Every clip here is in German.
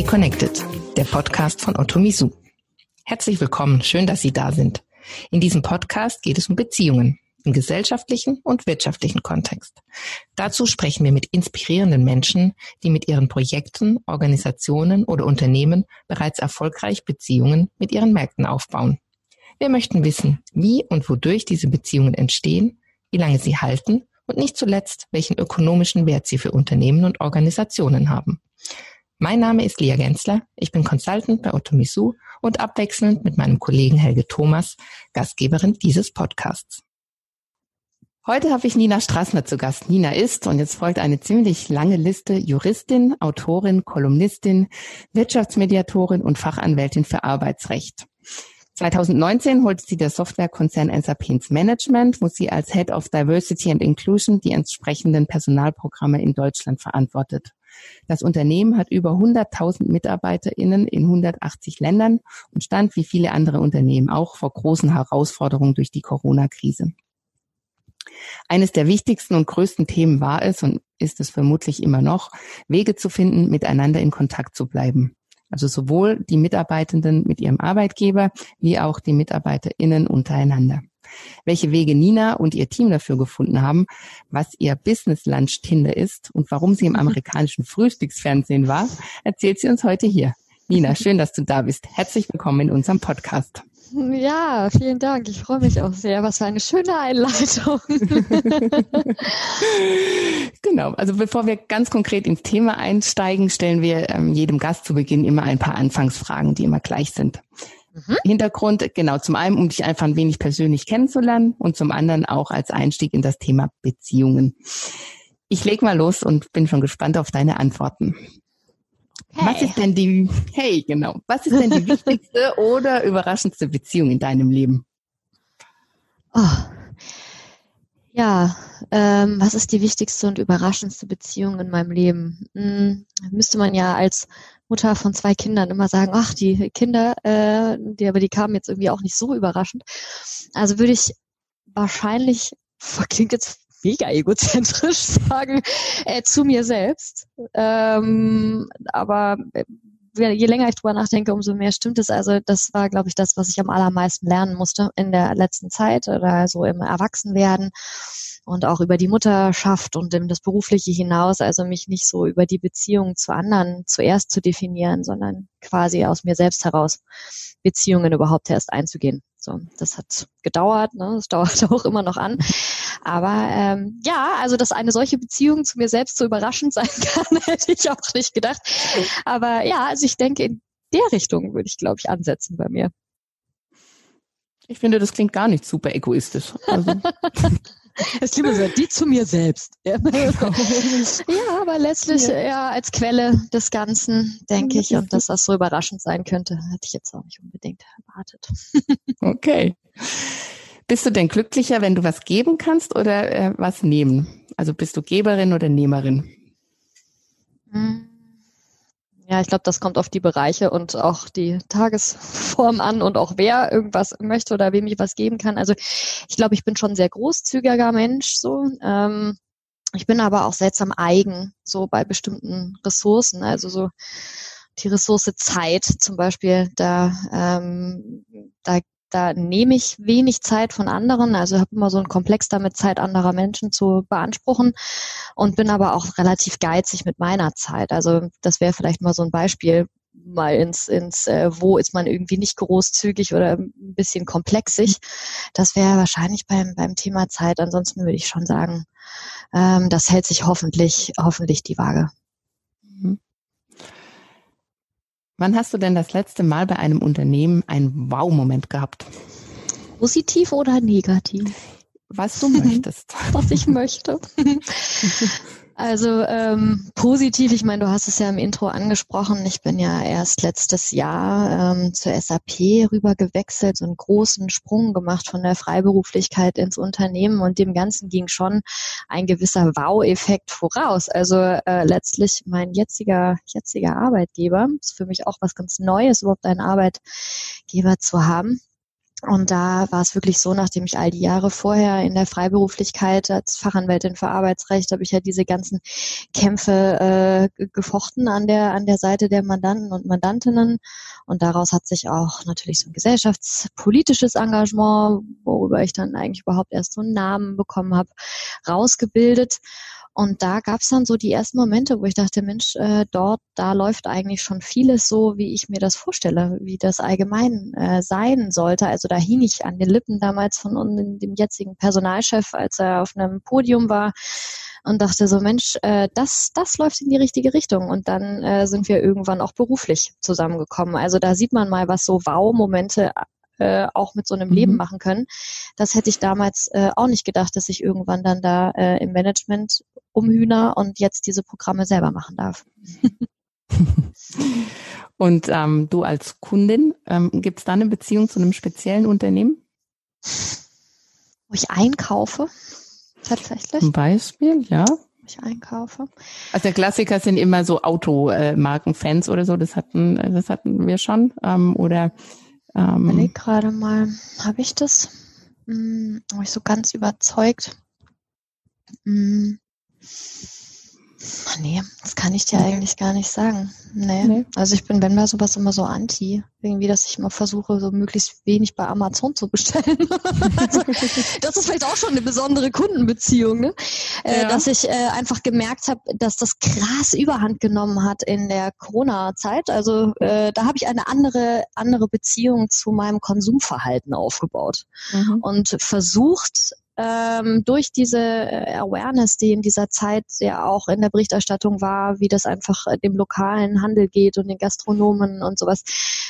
Stay Connected, der Podcast von Otto Misu. Herzlich willkommen, schön, dass Sie da sind. In diesem Podcast geht es um Beziehungen im gesellschaftlichen und wirtschaftlichen Kontext. Dazu sprechen wir mit inspirierenden Menschen, die mit ihren Projekten, Organisationen oder Unternehmen bereits erfolgreich Beziehungen mit ihren Märkten aufbauen. Wir möchten wissen, wie und wodurch diese Beziehungen entstehen, wie lange sie halten und nicht zuletzt, welchen ökonomischen Wert sie für Unternehmen und Organisationen haben. Mein Name ist Lia Gensler, ich bin Consultant bei Otto Misu und abwechselnd mit meinem Kollegen Helge Thomas, Gastgeberin dieses Podcasts. Heute habe ich Nina Strassner zu Gast. Nina ist, und jetzt folgt eine ziemlich lange Liste, Juristin, Autorin, Kolumnistin, Wirtschaftsmediatorin und Fachanwältin für Arbeitsrecht. 2019 holte sie der Softwarekonzern SAP ins Management, wo sie als Head of Diversity and Inclusion die entsprechenden Personalprogramme in Deutschland verantwortet. Das Unternehmen hat über 100.000 MitarbeiterInnen in 180 Ländern und stand wie viele andere Unternehmen auch vor großen Herausforderungen durch die Corona-Krise. Eines der wichtigsten und größten Themen war es und ist es vermutlich immer noch, Wege zu finden, miteinander in Kontakt zu bleiben. Also sowohl die Mitarbeitenden mit ihrem Arbeitgeber wie auch die MitarbeiterInnen untereinander. Welche Wege Nina und ihr Team dafür gefunden haben, was ihr Business Lunch Tinder ist und warum sie im amerikanischen Frühstücksfernsehen war, erzählt sie uns heute hier. Nina, schön, dass du da bist. Herzlich willkommen in unserem Podcast. Ja, vielen Dank. Ich freue mich auch sehr. Was für eine schöne Einleitung. genau. Also bevor wir ganz konkret ins Thema einsteigen, stellen wir ähm, jedem Gast zu Beginn immer ein paar Anfangsfragen, die immer gleich sind. Mhm. Hintergrund, genau, zum einen, um dich einfach ein wenig persönlich kennenzulernen und zum anderen auch als Einstieg in das Thema Beziehungen. Ich leg mal los und bin schon gespannt auf deine Antworten. Hey. Was ist denn die, hey, genau, was ist denn die wichtigste oder überraschendste Beziehung in deinem Leben? Oh. Ja, ähm, was ist die wichtigste und überraschendste Beziehung in meinem Leben? Hm, müsste man ja als Mutter von zwei Kindern immer sagen, ach, die Kinder, äh, die, aber die kamen jetzt irgendwie auch nicht so überraschend. Also würde ich wahrscheinlich, klingt jetzt mega egozentrisch sagen, äh, zu mir selbst. Ähm, aber äh, je länger ich drüber nachdenke, umso mehr stimmt es. Also das war, glaube ich, das, was ich am allermeisten lernen musste in der letzten Zeit oder so im Erwachsenwerden und auch über die Mutterschaft und das Berufliche hinaus. Also mich nicht so über die Beziehung zu anderen zuerst zu definieren, sondern quasi aus mir selbst heraus Beziehungen überhaupt erst einzugehen. So, das hat gedauert, ne? Das dauert auch immer noch an. Aber ähm, ja, also dass eine solche Beziehung zu mir selbst so überraschend sein kann, hätte ich auch nicht gedacht. Aber ja, also ich denke, in der Richtung würde ich, glaube ich, ansetzen bei mir. Ich finde, das klingt gar nicht super egoistisch. Also. Es lieber so, die zu mir selbst. Ja, aber letztlich ja. ja. als Quelle des Ganzen, denke ich, und dass das so überraschend sein könnte, hätte ich jetzt auch nicht unbedingt erwartet. Okay. Bist du denn glücklicher, wenn du was geben kannst oder äh, was nehmen? Also bist du Geberin oder Nehmerin? Hm. Ja, ich glaube, das kommt auf die Bereiche und auch die Tagesform an und auch wer irgendwas möchte oder wem ich was geben kann. Also ich glaube, ich bin schon ein sehr großzügiger Mensch so. Ähm, ich bin aber auch seltsam eigen, so bei bestimmten Ressourcen. Also so die Ressource Zeit zum Beispiel, da, ähm, da da nehme ich wenig Zeit von anderen, also habe immer so einen Komplex damit, Zeit anderer Menschen zu beanspruchen und bin aber auch relativ geizig mit meiner Zeit. Also das wäre vielleicht mal so ein Beispiel, mal ins, ins äh, wo ist man irgendwie nicht großzügig oder ein bisschen komplexig. Das wäre wahrscheinlich beim, beim Thema Zeit. Ansonsten würde ich schon sagen, ähm, das hält sich hoffentlich, hoffentlich die Waage. Wann hast du denn das letzte Mal bei einem Unternehmen einen Wow-Moment gehabt? Positiv oder negativ? Was du möchtest. Was ich möchte. Also ähm, positiv, ich meine, du hast es ja im Intro angesprochen. Ich bin ja erst letztes Jahr ähm, zur SAP rüber gewechselt, so einen großen Sprung gemacht von der Freiberuflichkeit ins Unternehmen und dem Ganzen ging schon ein gewisser Wow-Effekt voraus. Also äh, letztlich mein jetziger jetziger Arbeitgeber ist für mich auch was ganz Neues, überhaupt einen Arbeitgeber zu haben Und da war es wirklich so, nachdem ich all die Jahre vorher in der Freiberuflichkeit als Fachanwältin für Arbeitsrecht habe ich ja diese ganzen Kämpfe äh, gefochten an der an der Seite der Mandanten und Mandantinnen. Und daraus hat sich auch natürlich so ein gesellschaftspolitisches Engagement, worüber ich dann eigentlich überhaupt erst so einen Namen bekommen habe, rausgebildet. Und da gab es dann so die ersten Momente, wo ich dachte, Mensch, äh, dort, da läuft eigentlich schon vieles so, wie ich mir das vorstelle, wie das allgemein äh, sein sollte. Also da hing ich an den Lippen damals von dem jetzigen Personalchef, als er auf einem Podium war und dachte so, Mensch, äh, das, das läuft in die richtige Richtung. Und dann äh, sind wir irgendwann auch beruflich zusammengekommen. Also da sieht man mal, was so Wow-Momente äh, auch mit so einem mhm. Leben machen können. Das hätte ich damals äh, auch nicht gedacht, dass ich irgendwann dann da äh, im Management umhühner und jetzt diese Programme selber machen darf. und ähm, du als Kundin, ähm, gibt es da eine Beziehung zu einem speziellen Unternehmen? Wo ich einkaufe, tatsächlich. Zum Beispiel, ja. Wo ich einkaufe. Also der Klassiker sind immer so Automarkenfans oder so, das hatten, das hatten wir schon. Ähm, oder ähm, ich überleg gerade mal, habe ich das? Hm, habe ich so ganz überzeugt? Hm, Nee, das kann ich dir eigentlich gar nicht sagen. Nee. nee. Also ich bin, wenn bei sowas immer so anti. Irgendwie, dass ich immer versuche, so möglichst wenig bei Amazon zu bestellen. also, das ist vielleicht auch schon eine besondere Kundenbeziehung, ne? Äh, ja. dass ich äh, einfach gemerkt habe, dass das krass überhand genommen hat in der Corona-Zeit. Also äh, da habe ich eine andere, andere Beziehung zu meinem Konsumverhalten aufgebaut mhm. und versucht, ähm, durch diese äh, Awareness, die in dieser Zeit ja auch in der Berichterstattung war, wie das einfach äh, dem lokalen Handel geht und den Gastronomen und sowas,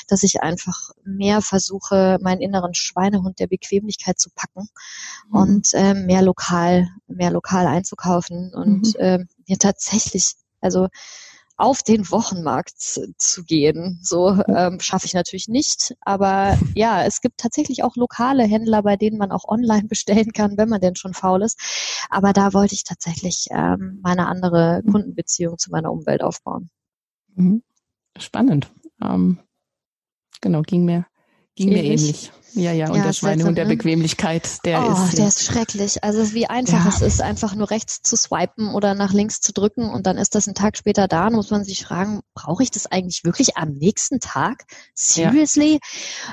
dass ich einfach mehr versuche, meinen inneren Schweinehund der Bequemlichkeit zu packen mhm. und äh, mehr lokal, mehr lokal einzukaufen und mhm. äh, mir tatsächlich, also auf den Wochenmarkt zu gehen. So ähm, schaffe ich natürlich nicht. Aber ja, es gibt tatsächlich auch lokale Händler, bei denen man auch online bestellen kann, wenn man denn schon faul ist. Aber da wollte ich tatsächlich ähm, meine andere Kundenbeziehung zu meiner Umwelt aufbauen. Mhm. Spannend. Ähm, genau, ging mir, ging ähnlich. mir ähnlich. Ja, ja, und ja, der Schweinehund der ne? Bequemlichkeit, der oh, ist. der ist schrecklich. Also wie einfach ja. es ist, einfach nur rechts zu swipen oder nach links zu drücken und dann ist das ein Tag später da und muss man sich fragen, brauche ich das eigentlich wirklich am nächsten Tag? Seriously?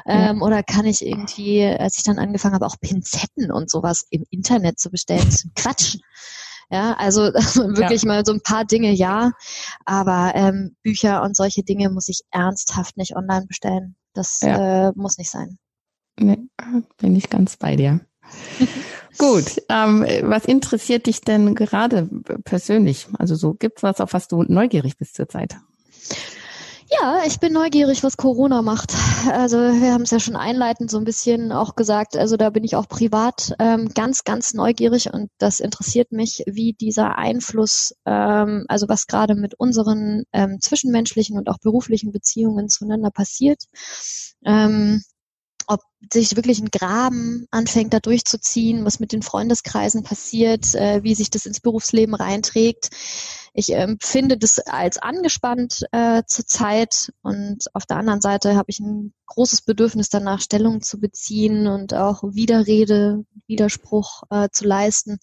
Ja. Ähm, oder kann ich irgendwie, als ich dann angefangen habe, auch Pinzetten und sowas im Internet zu bestellen, das ist Quatsch. Ja, also wirklich ja. mal so ein paar Dinge ja, aber ähm, Bücher und solche Dinge muss ich ernsthaft nicht online bestellen. Das ja. äh, muss nicht sein. Nee, bin ich ganz bei dir. Gut, ähm, was interessiert dich denn gerade persönlich? Also so gibt's was, auf was du neugierig bist zurzeit? Ja, ich bin neugierig, was Corona macht. Also wir haben es ja schon einleitend so ein bisschen auch gesagt. Also da bin ich auch privat ähm, ganz, ganz neugierig und das interessiert mich, wie dieser Einfluss, ähm, also was gerade mit unseren ähm, zwischenmenschlichen und auch beruflichen Beziehungen zueinander passiert. Ähm, ob sich wirklich ein Graben anfängt, da durchzuziehen, was mit den Freundeskreisen passiert, äh, wie sich das ins Berufsleben reinträgt. Ich ähm, finde das als angespannt äh, zurzeit und auf der anderen Seite habe ich ein großes Bedürfnis danach, Stellung zu beziehen und auch Widerrede, Widerspruch äh, zu leisten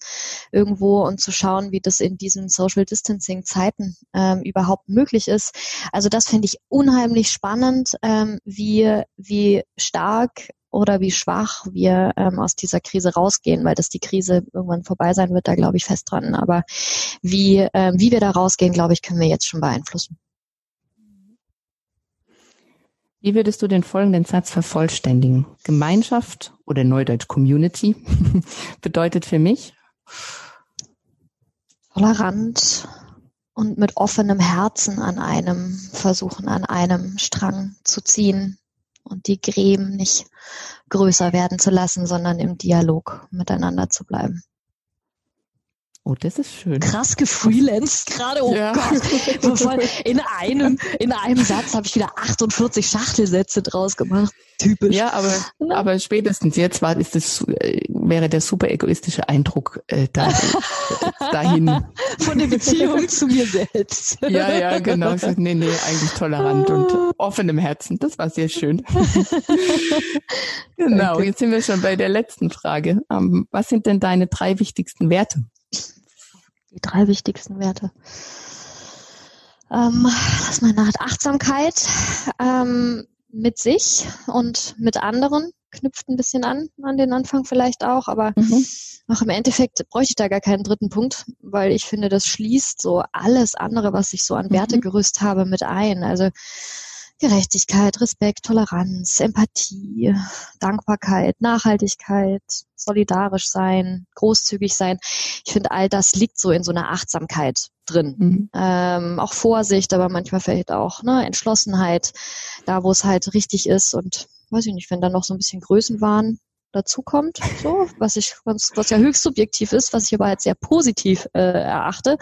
irgendwo und zu schauen, wie das in diesen Social Distancing Zeiten ähm, überhaupt möglich ist. Also das finde ich unheimlich spannend, ähm, wie, wie stark oder wie schwach wir ähm, aus dieser Krise rausgehen, weil dass die Krise irgendwann vorbei sein wird, da glaube ich fest dran. Aber wie, ähm, wie wir da rausgehen, glaube ich, können wir jetzt schon beeinflussen. Wie würdest du den folgenden Satz vervollständigen? Gemeinschaft oder Neudeutsch Community bedeutet für mich tolerant und mit offenem Herzen an einem versuchen, an einem Strang zu ziehen, und die Gräben nicht größer werden zu lassen, sondern im Dialog miteinander zu bleiben. Oh, das ist schön. Krass gefreelanced gerade. Oh ja. Gott. In einem, in einem Satz habe ich wieder 48 Schachtelsätze draus gemacht. Typisch. Ja, aber, Na? aber spätestens jetzt war, ist das, äh, wäre der super egoistische Eindruck äh, da, dahin. Von der Beziehung zu mir selbst. Ja, ja, genau. Ich sag, nee, nee, eigentlich tolerant und offenem Herzen. Das war sehr schön. genau, jetzt sind wir schon bei der letzten Frage. Ähm, was sind denn deine drei wichtigsten Werte? Die drei wichtigsten Werte. Ähm, lass mal nach Achtsamkeit ähm, mit sich und mit anderen knüpft ein bisschen an, an den Anfang vielleicht auch, aber mhm. auch im Endeffekt bräuchte ich da gar keinen dritten Punkt, weil ich finde, das schließt so alles andere, was ich so an Wertegerüst mhm. habe, mit ein. Also Gerechtigkeit, Respekt, Toleranz, Empathie, Dankbarkeit, Nachhaltigkeit, solidarisch sein, großzügig sein. Ich finde, all das liegt so in so einer Achtsamkeit drin. Mhm. Ähm, auch Vorsicht, aber manchmal vielleicht auch ne, Entschlossenheit, da wo es halt richtig ist und weiß ich nicht, wenn da noch so ein bisschen Größenwahn dazukommt, so, was ich, was, was ja höchst subjektiv ist, was ich aber als sehr positiv äh, erachte.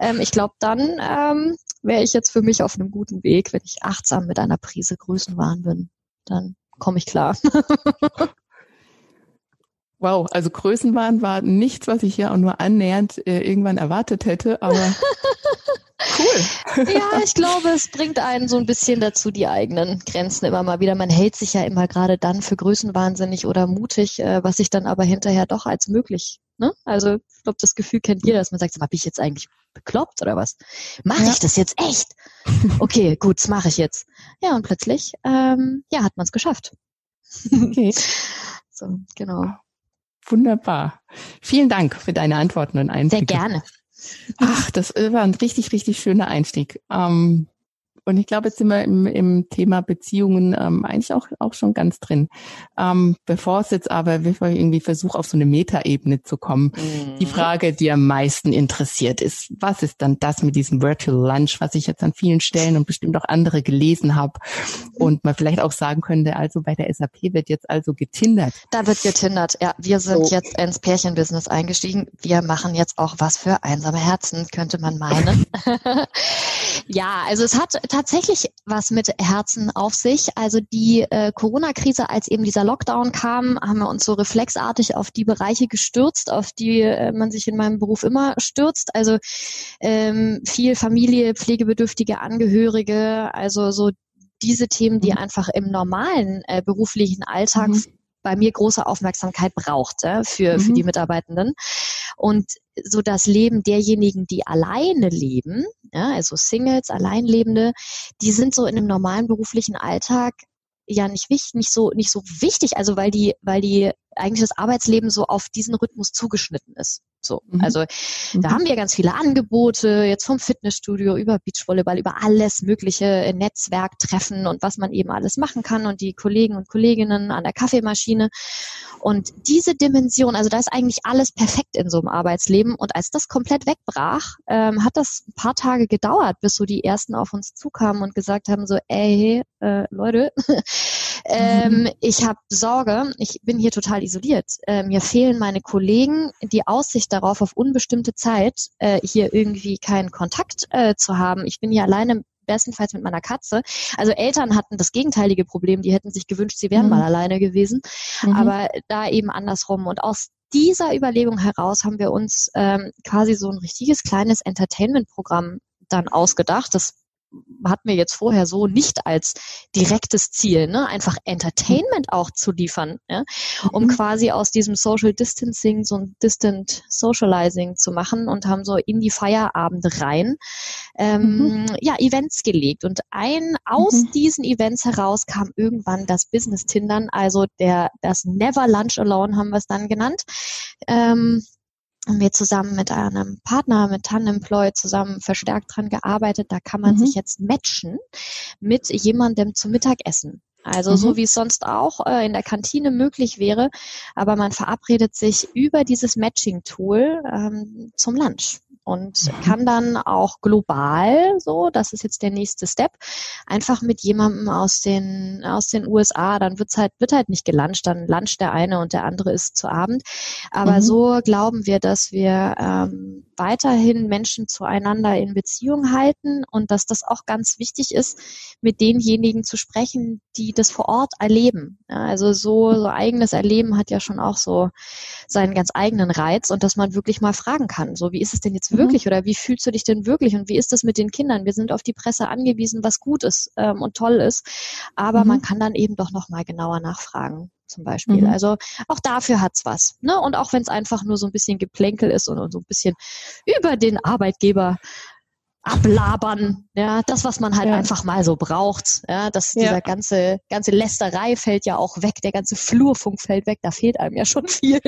Ähm, ich glaube, dann ähm, wäre ich jetzt für mich auf einem guten Weg, wenn ich achtsam mit einer Prise Größenwahn bin. Dann komme ich klar. Wow, also Größenwahn war nichts, was ich ja auch nur annähernd äh, irgendwann erwartet hätte, aber cool. ja, ich glaube, es bringt einen so ein bisschen dazu, die eigenen Grenzen immer mal wieder. Man hält sich ja immer gerade dann für größenwahnsinnig oder mutig, äh, was sich dann aber hinterher doch als möglich. Ne? Also ich glaube, das Gefühl kennt jeder, dass man sagt, hab ich jetzt eigentlich bekloppt oder was? Mache ja. ich das jetzt echt? Okay, gut, das mache ich jetzt. Ja, und plötzlich, ähm, ja, hat man es geschafft. Okay. so, genau. Wunderbar. Vielen Dank für deine Antworten und Einblicke. Sehr gerne. Ach, das war ein richtig, richtig schöner Einstieg. Ähm, und ich glaube, jetzt sind wir im, im Thema Beziehungen ähm, eigentlich auch, auch schon ganz drin. Ähm, bevor es jetzt aber irgendwie versuche, auf so eine Metaebene zu kommen, mhm. die Frage, die am meisten interessiert ist, was ist dann das mit diesem Virtual Lunch, was ich jetzt an vielen Stellen und bestimmt auch andere gelesen habe und man vielleicht auch sagen könnte, also bei der SAP wird jetzt also getindert. Da wird getindert, ja. Wir sind so. jetzt ins Pärchenbusiness eingestiegen. Wir machen jetzt auch was für einsame Herzen, könnte man meinen. ja, also es hat tatsächlich was mit Herzen auf sich. Also die äh, Corona-Krise, als eben dieser Lockdown kam, haben wir uns so reflexartig auf die Bereiche gestürzt, auf die äh, man sich in meinem Beruf immer stürzt. Also ähm, viel Familie, pflegebedürftige Angehörige, also so diese Themen, die mhm. einfach im normalen äh, beruflichen Alltag mhm bei mir große Aufmerksamkeit braucht äh, für, mhm. für die Mitarbeitenden. Und so das Leben derjenigen, die alleine leben, ja, also Singles, Alleinlebende, die sind so in einem normalen beruflichen Alltag ja nicht wichtig, nicht so nicht so wichtig, also weil die weil die eigentlich das Arbeitsleben so auf diesen Rhythmus zugeschnitten ist. So, mhm. also mhm. da haben wir ganz viele Angebote, jetzt vom Fitnessstudio über Beachvolleyball, über alles mögliche äh, Netzwerktreffen und was man eben alles machen kann und die Kollegen und Kolleginnen an der Kaffeemaschine. Und diese Dimension, also da ist eigentlich alles perfekt in so einem Arbeitsleben. Und als das komplett wegbrach, ähm, hat das ein paar Tage gedauert, bis so die ersten auf uns zukamen und gesagt haben so, ey, äh, Leute, ähm, mhm. ich habe Sorge, ich bin hier total isoliert. Äh, mir fehlen meine Kollegen, die Aussicht darauf, auf unbestimmte Zeit äh, hier irgendwie keinen Kontakt äh, zu haben. Ich bin hier alleine bestenfalls mit meiner Katze. Also Eltern hatten das gegenteilige Problem, die hätten sich gewünscht, sie wären mhm. mal alleine gewesen, mhm. aber da eben andersrum. Und aus dieser Überlegung heraus haben wir uns ähm, quasi so ein richtiges kleines Entertainment-Programm dann ausgedacht. Das hatten wir jetzt vorher so nicht als direktes Ziel, ne? einfach Entertainment auch zu liefern, ja? um mhm. quasi aus diesem Social Distancing so ein Distant Socializing zu machen und haben so in die Feierabende rein ähm, mhm. ja Events gelegt und ein aus mhm. diesen Events heraus kam irgendwann das Business Tindern, also der das Never Lunch Alone haben wir es dann genannt. Ähm, haben wir zusammen mit einem Partner, mit Tanemploy zusammen verstärkt dran gearbeitet. Da kann man mhm. sich jetzt matchen mit jemandem zum Mittagessen. Also mhm. so wie es sonst auch äh, in der Kantine möglich wäre, aber man verabredet sich über dieses Matching-Tool ähm, zum Lunch. Und mhm. kann dann auch global so, das ist jetzt der nächste Step, einfach mit jemandem aus den aus den USA, dann wird's halt wird halt nicht gelanscht, dann luncht der eine und der andere ist zu Abend, aber mhm. so glauben wir, dass wir ähm, weiterhin Menschen zueinander in Beziehung halten und dass das auch ganz wichtig ist, mit denjenigen zu sprechen, die das vor Ort erleben. Ja, also so, so eigenes Erleben hat ja schon auch so seinen ganz eigenen Reiz und dass man wirklich mal fragen kann, so wie ist es denn jetzt. Wirklich oder wie fühlst du dich denn wirklich und wie ist das mit den Kindern? Wir sind auf die Presse angewiesen, was gut ist ähm, und toll ist, aber mhm. man kann dann eben doch noch mal genauer nachfragen zum Beispiel. Mhm. Also auch dafür hat's was. Ne? Und auch wenn es einfach nur so ein bisschen Geplänkel ist und, und so ein bisschen über den Arbeitgeber ablabern, ja, das, was man halt ja. einfach mal so braucht, ja, dass ja. dieser ganze, ganze Lästerei fällt ja auch weg, der ganze Flurfunk fällt weg, da fehlt einem ja schon viel,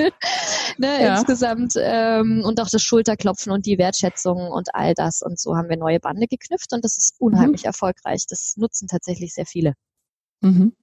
ne, ja. insgesamt, ähm, und auch das Schulterklopfen und die Wertschätzung und all das und so haben wir neue Bande geknüpft und das ist unheimlich mhm. erfolgreich, das nutzen tatsächlich sehr viele. Mhm.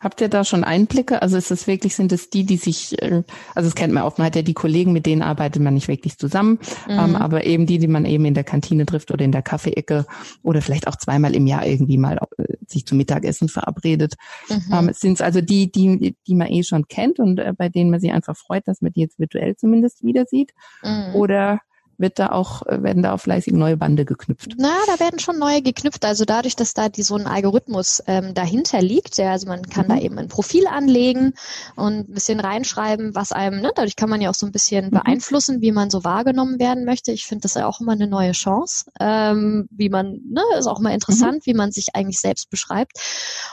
Habt ihr da schon Einblicke? Also ist es wirklich, sind es die, die sich, äh, also das kennt man oft, man hat ja die Kollegen, mit denen arbeitet man nicht wirklich zusammen, ähm, mhm. ähm, aber eben die, die man eben in der Kantine trifft oder in der Kaffeeecke oder vielleicht auch zweimal im Jahr irgendwie mal äh, sich zum Mittagessen verabredet. Mhm. Ähm, es sind also die, die, die man eh schon kennt und äh, bei denen man sich einfach freut, dass man die jetzt virtuell zumindest wieder sieht. Mhm. Oder wird da auch, äh, werden da auch fleißig neue Bande geknüpft? Na, da werden schon neue geknüpft. Also dadurch, dass da die, so ein Algorithmus ähm, dahinter liegt, ja, also man kann mhm. da eben ein Profil anlegen und ein bisschen reinschreiben, was einem, ne, dadurch kann man ja auch so ein bisschen mhm. beeinflussen, wie man so wahrgenommen werden möchte. Ich finde das ja auch immer eine neue Chance, ähm, wie man, ne, ist auch mal interessant, mhm. wie man sich eigentlich selbst beschreibt.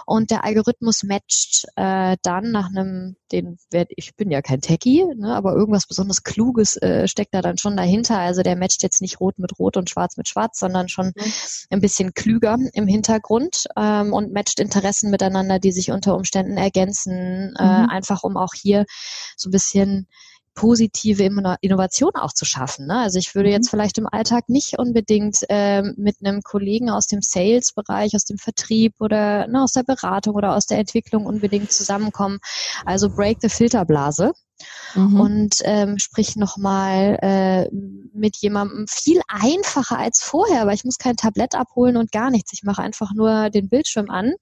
Und der Algorithmus matcht äh, dann nach einem, den werd, ich bin ja kein Techie, ne, aber irgendwas besonders Kluges äh, steckt da dann schon dahinter. Also der matcht jetzt nicht rot mit rot und schwarz mit schwarz, sondern schon mhm. ein bisschen klüger im Hintergrund ähm, und matcht Interessen miteinander, die sich unter Umständen ergänzen, äh, mhm. einfach um auch hier so ein bisschen positive Innovation auch zu schaffen. Ne? Also ich würde mhm. jetzt vielleicht im Alltag nicht unbedingt ähm, mit einem Kollegen aus dem Sales-Bereich, aus dem Vertrieb oder ne, aus der Beratung oder aus der Entwicklung unbedingt zusammenkommen. Also break the Filterblase. Mhm. Und ähm, sprich nochmal äh, mit jemandem viel einfacher als vorher, weil ich muss kein Tablett abholen und gar nichts. Ich mache einfach nur den Bildschirm an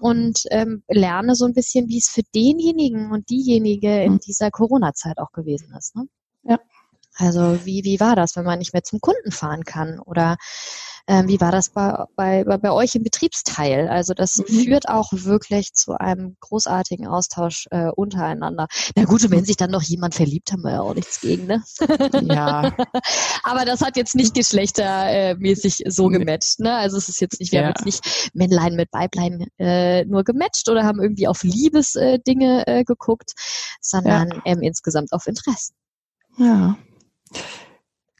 und ähm, lerne so ein bisschen, wie es für denjenigen und diejenige in mhm. dieser Corona-Zeit auch gewesen ist. Ne? Ja. Also wie, wie war das, wenn man nicht mehr zum Kunden fahren kann? Oder ähm, wie war das bei, bei, bei euch im Betriebsteil? Also das mhm. führt auch wirklich zu einem großartigen Austausch äh, untereinander. Na gut, und wenn sich dann noch jemand verliebt, haben wir ja auch nichts gegen, ne? Ja. Aber das hat jetzt nicht geschlechtermäßig so gematcht, ne? Also es ist jetzt nicht, wir ja. haben jetzt nicht Männlein mit Weiblein äh, nur gematcht oder haben irgendwie auf Liebesdinge äh, geguckt, sondern ja. ähm, insgesamt auf Interessen. Ja.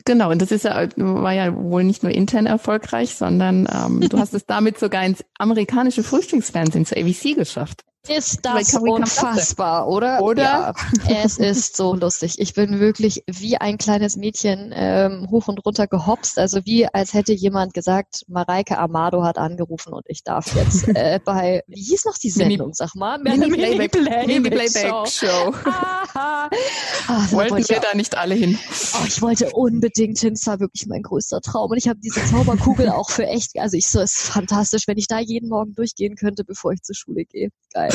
Genau, und das ist ja, war ja wohl nicht nur intern erfolgreich, sondern ähm, du hast es damit sogar ins amerikanische Frühstücksfernsehen zur ABC geschafft. Ist das unfassbar, oder? Oder? Ja, es ist so lustig. Ich bin wirklich wie ein kleines Mädchen ähm, hoch und runter gehopst. Also wie als hätte jemand gesagt, Mareike Amado hat angerufen und ich darf jetzt äh, bei, wie hieß noch die Sendung, sag mal? Mini, Playback, Playback, Mini Playback Show. Show. ah, Wollten wollte wir da nicht alle hin? Oh, ich wollte unbedingt hin. Es war wirklich mein größter Traum. Und ich habe diese Zauberkugel auch für echt, also ich so, es ist fantastisch, wenn ich da jeden Morgen durchgehen könnte, bevor ich zur Schule gehe. Geil.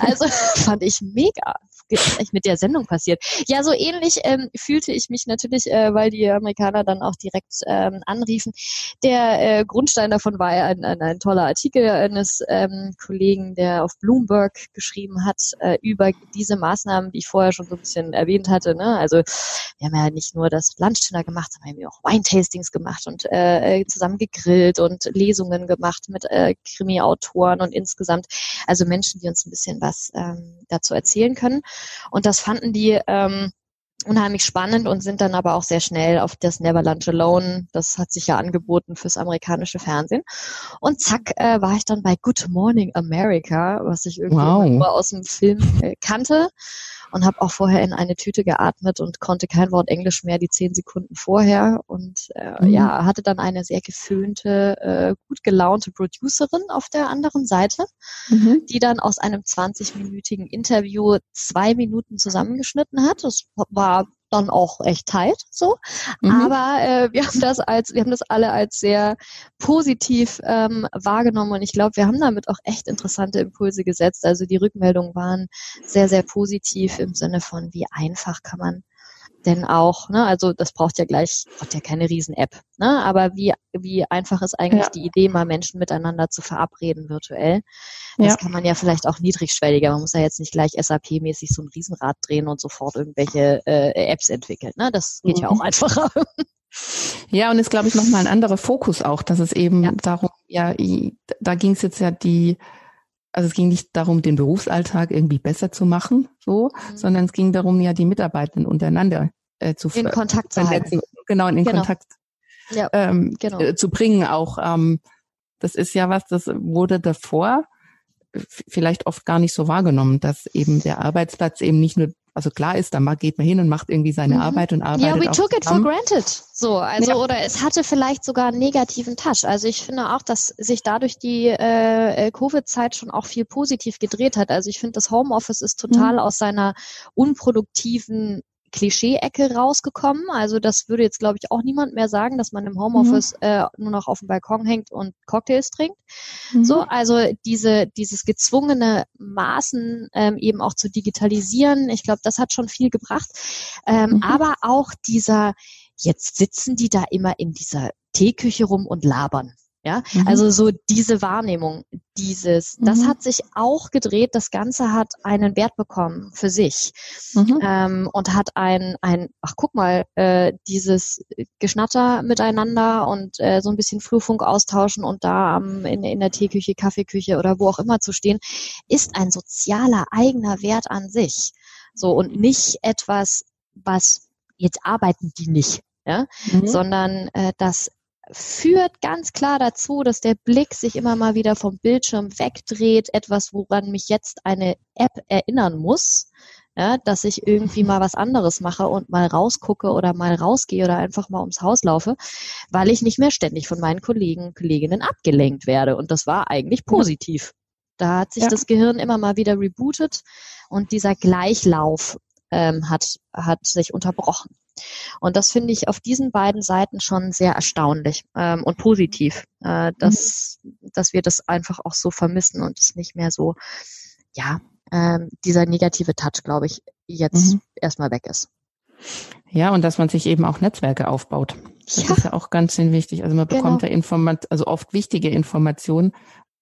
Also fand ich mega. Eigentlich mit der Sendung passiert? Ja, so ähnlich ähm, fühlte ich mich natürlich, äh, weil die Amerikaner dann auch direkt ähm, anriefen. Der äh, Grundstein davon war ein, ein, ein toller Artikel eines ähm, Kollegen, der auf Bloomberg geschrieben hat äh, über diese Maßnahmen, die ich vorher schon so ein bisschen erwähnt hatte. Ne? Also wir haben ja nicht nur das Lunchdinner gemacht, sondern wir haben auch Wine-Tastings gemacht und äh, zusammen gegrillt und Lesungen gemacht mit äh, Krimi-Autoren und insgesamt also Menschen, die uns ein bisschen was ähm, dazu erzählen können. Und das fanden die ähm, unheimlich spannend und sind dann aber auch sehr schnell auf das Never Lunch Alone, das hat sich ja angeboten fürs amerikanische Fernsehen. Und zack, äh, war ich dann bei Good Morning America, was ich irgendwie wow. nur aus dem Film äh, kannte und habe auch vorher in eine Tüte geatmet und konnte kein Wort Englisch mehr die zehn Sekunden vorher und äh, mhm. ja, hatte dann eine sehr geföhnte, äh, gut gelaunte Producerin auf der anderen Seite, mhm. die dann aus einem 20-minütigen Interview zwei Minuten zusammengeschnitten hat. Das war dann auch echt tight, so. Mhm. Aber äh, wir haben das als, wir haben das alle als sehr positiv ähm, wahrgenommen und ich glaube, wir haben damit auch echt interessante Impulse gesetzt. Also die Rückmeldungen waren sehr, sehr positiv im Sinne von, wie einfach kann man denn auch, ne, also das braucht ja gleich, braucht ja keine Riesen-App, ne, aber wie, wie einfach ist eigentlich ja. die Idee, mal Menschen miteinander zu verabreden virtuell? Das ja. kann man ja vielleicht auch niedrigschwelliger, man muss ja jetzt nicht gleich SAP-mäßig so ein Riesenrad drehen und sofort irgendwelche äh, Apps entwickeln, ne, das geht mhm. ja auch einfacher. Ja, und ist, glaube ich, nochmal ein anderer Fokus auch, dass es eben ja. darum, ja, da ging es jetzt ja die, also es ging nicht darum, den Berufsalltag irgendwie besser zu machen, so, mhm. sondern es ging darum, ja die Mitarbeitenden untereinander äh, zu in Kontakt zu halten. Genau, in genau. Kontakt ja, ähm, genau. äh, zu bringen. Auch ähm, das ist ja was, das wurde davor vielleicht oft gar nicht so wahrgenommen, dass eben der Arbeitsplatz eben nicht nur also klar ist, da geht man hin und macht irgendwie seine mhm. Arbeit und arbeitet. Ja, we took it for granted. So, also ja. oder es hatte vielleicht sogar einen negativen Touch. Also ich finde auch, dass sich dadurch die äh, äh, Covid-Zeit schon auch viel positiv gedreht hat. Also ich finde, das Homeoffice ist total mhm. aus seiner unproduktiven Klischee-Ecke rausgekommen. Also das würde jetzt, glaube ich, auch niemand mehr sagen, dass man im Homeoffice mhm. äh, nur noch auf dem Balkon hängt und Cocktails trinkt. Mhm. So, also diese, dieses gezwungene Maßen ähm, eben auch zu digitalisieren, ich glaube, das hat schon viel gebracht. Ähm, mhm. Aber auch dieser, jetzt sitzen die da immer in dieser Teeküche rum und labern. Ja, mhm. also so diese Wahrnehmung, dieses, das mhm. hat sich auch gedreht. Das Ganze hat einen Wert bekommen für sich mhm. ähm, und hat ein, ein, ach guck mal, äh, dieses Geschnatter miteinander und äh, so ein bisschen Flurfunk austauschen und da ähm, in, in der Teeküche, Kaffeeküche oder wo auch immer zu stehen, ist ein sozialer eigener Wert an sich. So und nicht etwas, was jetzt arbeiten die nicht, ja, mhm. sondern äh, das führt ganz klar dazu, dass der Blick sich immer mal wieder vom Bildschirm wegdreht, etwas, woran mich jetzt eine App erinnern muss, ja, dass ich irgendwie mal was anderes mache und mal rausgucke oder mal rausgehe oder einfach mal ums Haus laufe, weil ich nicht mehr ständig von meinen Kollegen, Kolleginnen abgelenkt werde. Und das war eigentlich positiv. Da hat sich ja. das Gehirn immer mal wieder rebootet und dieser Gleichlauf ähm, hat, hat sich unterbrochen. Und das finde ich auf diesen beiden Seiten schon sehr erstaunlich ähm, und positiv, äh, dass, mhm. dass wir das einfach auch so vermissen und es nicht mehr so, ja, ähm, dieser negative Touch, glaube ich, jetzt mhm. erstmal weg ist. Ja, und dass man sich eben auch Netzwerke aufbaut. Das ja. ist ja auch ganz wichtig. Also man bekommt genau. ja Informat also oft wichtige Informationen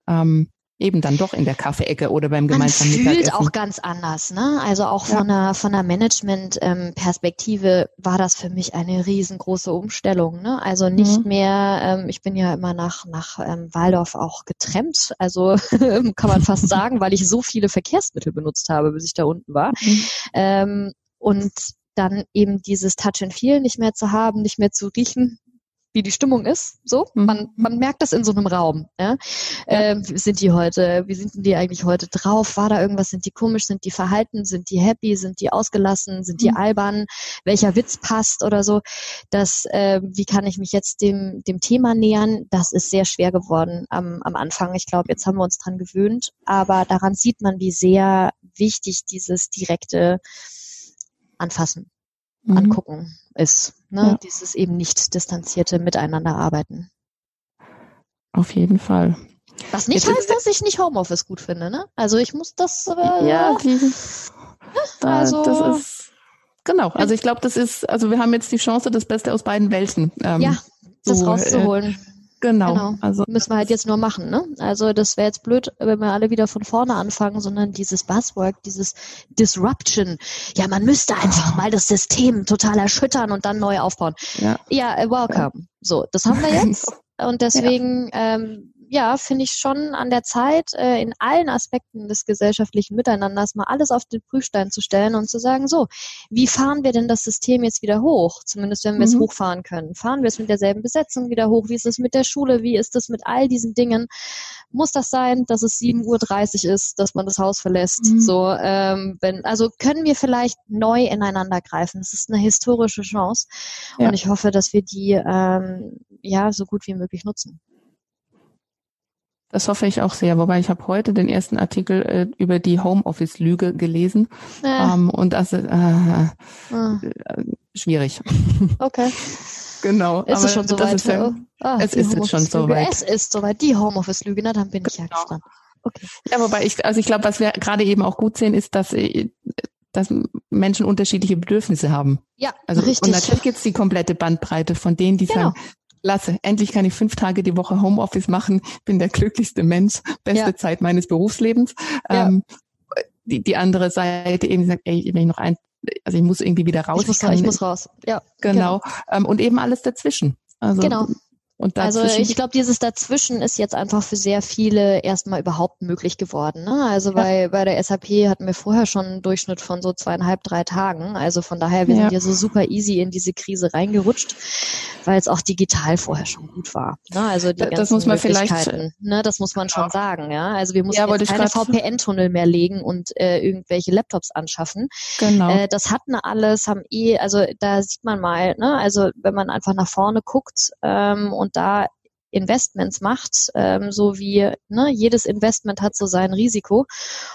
ähm, eben dann doch in der Kaffeeecke oder beim gemeinsamen Man fühlt Mittagessen. auch ganz anders, ne? Also auch ja. von der von der Management-Perspektive war das für mich eine riesengroße Umstellung, ne? Also nicht mhm. mehr, ähm, ich bin ja immer nach nach ähm, Waldorf auch getrennt, also kann man fast sagen, weil ich so viele Verkehrsmittel benutzt habe, bis ich da unten war. Mhm. Ähm, und dann eben dieses Touch and Feel nicht mehr zu haben, nicht mehr zu riechen, wie die Stimmung ist. So, mhm. man, man merkt das in so einem Raum. Ja? Ähm, sind die heute, wie sind die eigentlich heute drauf? War da irgendwas? Sind die komisch? Sind die verhalten? Sind die happy? Sind die ausgelassen? Sind die mhm. albern? Welcher Witz passt oder so? Das, äh, wie kann ich mich jetzt dem, dem Thema nähern? Das ist sehr schwer geworden am, am Anfang. Ich glaube, jetzt haben wir uns dran gewöhnt, aber daran sieht man, wie sehr wichtig dieses direkte Anfassen, mhm. Angucken ist. Ne? Ja. Dieses eben nicht distanzierte Miteinander arbeiten. Auf jeden Fall. Was nicht Jetzt heißt, dass ich nicht Homeoffice gut finde, ne? Also ich muss das. Äh, ja, die, also das ist genau. Also ich glaube, das ist. Also wir haben jetzt die Chance, das Beste aus beiden Welten. Ähm, ja, das so, rauszuholen. Äh, Genau. genau. Also müssen wir halt jetzt nur machen. Ne? Also das wäre jetzt blöd, wenn wir alle wieder von vorne anfangen, sondern dieses Buzzword, dieses Disruption. Ja, man müsste einfach oh. mal das System total erschüttern und dann neu aufbauen. Ja, ja welcome. Ja. So, das haben wir jetzt. Und deswegen ja. ähm, ja, finde ich schon an der Zeit, äh, in allen Aspekten des gesellschaftlichen Miteinanders mal alles auf den Prüfstein zu stellen und zu sagen, so, wie fahren wir denn das System jetzt wieder hoch? Zumindest wenn wir mhm. es hochfahren können. Fahren wir es mit derselben Besetzung wieder hoch? Wie ist es mit der Schule? Wie ist es mit all diesen Dingen? Muss das sein, dass es 7.30 Uhr ist, dass man das Haus verlässt? Mhm. So, ähm, wenn, also können wir vielleicht neu ineinander greifen. Das ist eine historische Chance. Ja. Und ich hoffe, dass wir die ähm, ja so gut wie möglich nutzen. Das hoffe ich auch sehr. Wobei ich habe heute den ersten Artikel äh, über die Homeoffice-Lüge gelesen. Äh. Ähm, und das ist äh, äh. schwierig. Okay. genau. Ist es schon soweit? Ja, oh. ah, es ist jetzt schon soweit. Es ist soweit. Die Homeoffice-Lüge, na dann bin ich genau. ja gespannt. Okay. Ja, wobei ich, also ich glaube, was wir gerade eben auch gut sehen, ist, dass äh, dass Menschen unterschiedliche Bedürfnisse haben. Ja, also, richtig. Und natürlich gibt es die komplette Bandbreite von denen, die genau. sagen, Lasse, endlich kann ich fünf Tage die Woche Homeoffice machen, bin der glücklichste Mensch, beste ja. Zeit meines Berufslebens. Ja. Ähm, die, die andere Seite eben sagt, ey, wenn ich noch ein, also ich muss irgendwie wieder raus. Ich muss, ich, muss raus, ja. Genau. genau. Ähm, und eben alles dazwischen. Also, genau. Also ich glaube, dieses Dazwischen ist jetzt einfach für sehr viele erstmal überhaupt möglich geworden. Ne? Also ja. bei, bei der SAP hatten wir vorher schon einen Durchschnitt von so zweieinhalb, drei Tagen. Also von daher, wir ja. sind ja so super easy in diese Krise reingerutscht, weil es auch digital vorher schon gut war. Ne? Also die das muss man vielleicht, ne? das muss man schon sagen. Ja, Also wir mussten ja, keine VPN-Tunnel mehr legen und äh, irgendwelche Laptops anschaffen. Genau. Äh, das hatten alles, haben eh, also da sieht man mal, ne? also wenn man einfach nach vorne guckt ähm, und da Investments macht, ähm, so wie ne, jedes Investment hat so sein Risiko.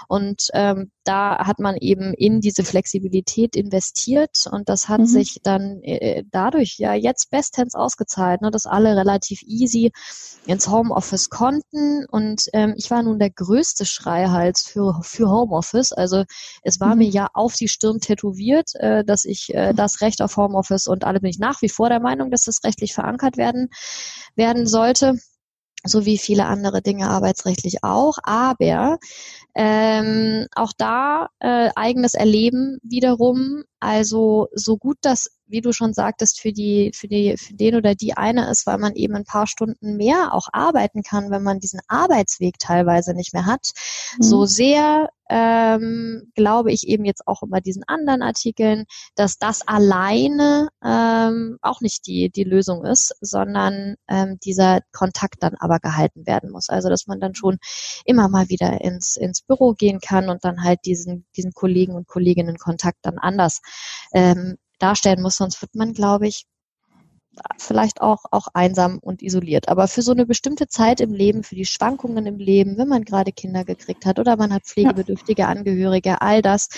Und ähm, da hat man eben in diese Flexibilität investiert und das hat mhm. sich dann äh, dadurch ja jetzt bestens ausgezahlt, ne, dass alle relativ easy ins Homeoffice konnten. Und ähm, ich war nun der größte Schreihals für, für Homeoffice. Also es war mhm. mir ja auf die Stirn tätowiert, äh, dass ich äh, das Recht auf Homeoffice und alle bin ich nach wie vor der Meinung, dass das rechtlich verankert werden werden sollte, so wie viele andere Dinge arbeitsrechtlich auch. Aber ähm, auch da äh, eigenes Erleben wiederum. Also so gut das, wie du schon sagtest, für die, für die, für den oder die eine ist, weil man eben ein paar Stunden mehr auch arbeiten kann, wenn man diesen Arbeitsweg teilweise nicht mehr hat. Mhm. So sehr ähm, glaube ich eben jetzt auch immer diesen anderen Artikeln, dass das alleine ähm, auch nicht die, die Lösung ist, sondern ähm, dieser Kontakt dann aber gehalten werden muss. Also dass man dann schon immer mal wieder ins, ins Büro gehen kann und dann halt diesen, diesen Kollegen und Kolleginnen Kontakt dann anders ähm, darstellen muss. Sonst wird man, glaube ich, vielleicht auch, auch einsam und isoliert. Aber für so eine bestimmte Zeit im Leben, für die Schwankungen im Leben, wenn man gerade Kinder gekriegt hat oder man hat pflegebedürftige Angehörige, all das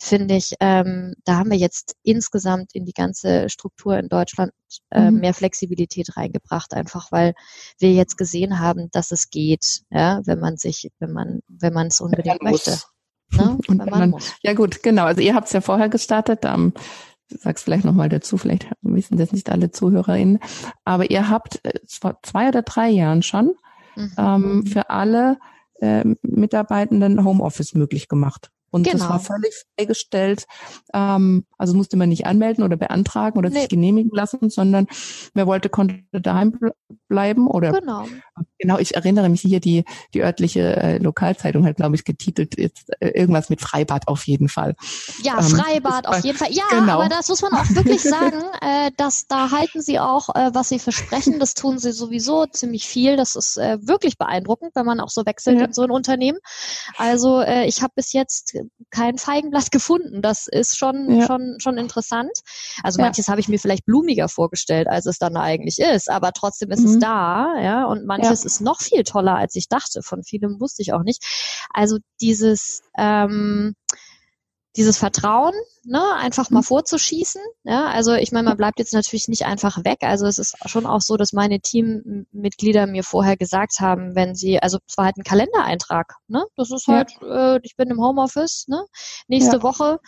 finde ich, ähm, da haben wir jetzt insgesamt in die ganze Struktur in Deutschland äh, mhm. mehr Flexibilität reingebracht, einfach weil wir jetzt gesehen haben, dass es geht, ja, wenn man sich, wenn man, wenn man es unbedingt möchte. Ne? Und wenn man, ja gut, genau. Also ihr habt es ja vorher gestartet. Ähm, sag's vielleicht nochmal dazu, vielleicht wissen das nicht alle ZuhörerInnen, aber ihr habt äh, vor zwei oder drei Jahren schon mhm. ähm, für alle äh, Mitarbeitenden Homeoffice möglich gemacht. Und genau. das war völlig freigestellt. Ähm, also musste man nicht anmelden oder beantragen oder nee. sich genehmigen lassen, sondern wer wollte, konnte daheim bleiben. Oder genau. Genau, ich erinnere mich hier, die, die örtliche äh, Lokalzeitung hat, glaube ich, getitelt, jetzt äh, irgendwas mit Freibad auf jeden Fall. Ja, ähm, Freibad auf jeden Fall. Ja, genau. aber das muss man auch wirklich sagen, äh, dass da halten sie auch, äh, was sie versprechen. Das tun sie sowieso ziemlich viel. Das ist äh, wirklich beeindruckend, wenn man auch so wechselt ja. in so ein Unternehmen. Also äh, ich habe bis jetzt kein Feigenblatt gefunden. Das ist schon, ja. schon, schon interessant. Also manches ja. habe ich mir vielleicht blumiger vorgestellt, als es dann eigentlich ist, aber trotzdem ist mhm. es da, ja, und manches. Ist noch viel toller, als ich dachte. Von vielem wusste ich auch nicht. Also dieses, ähm, dieses Vertrauen, ne, einfach mal mhm. vorzuschießen. Ja, also ich meine, man bleibt jetzt natürlich nicht einfach weg. Also es ist schon auch so, dass meine Teammitglieder mir vorher gesagt haben, wenn sie, also es war halt ein Kalendereintrag, ne? Das ist halt, ja. äh, ich bin im Homeoffice, ne? Nächste ja. Woche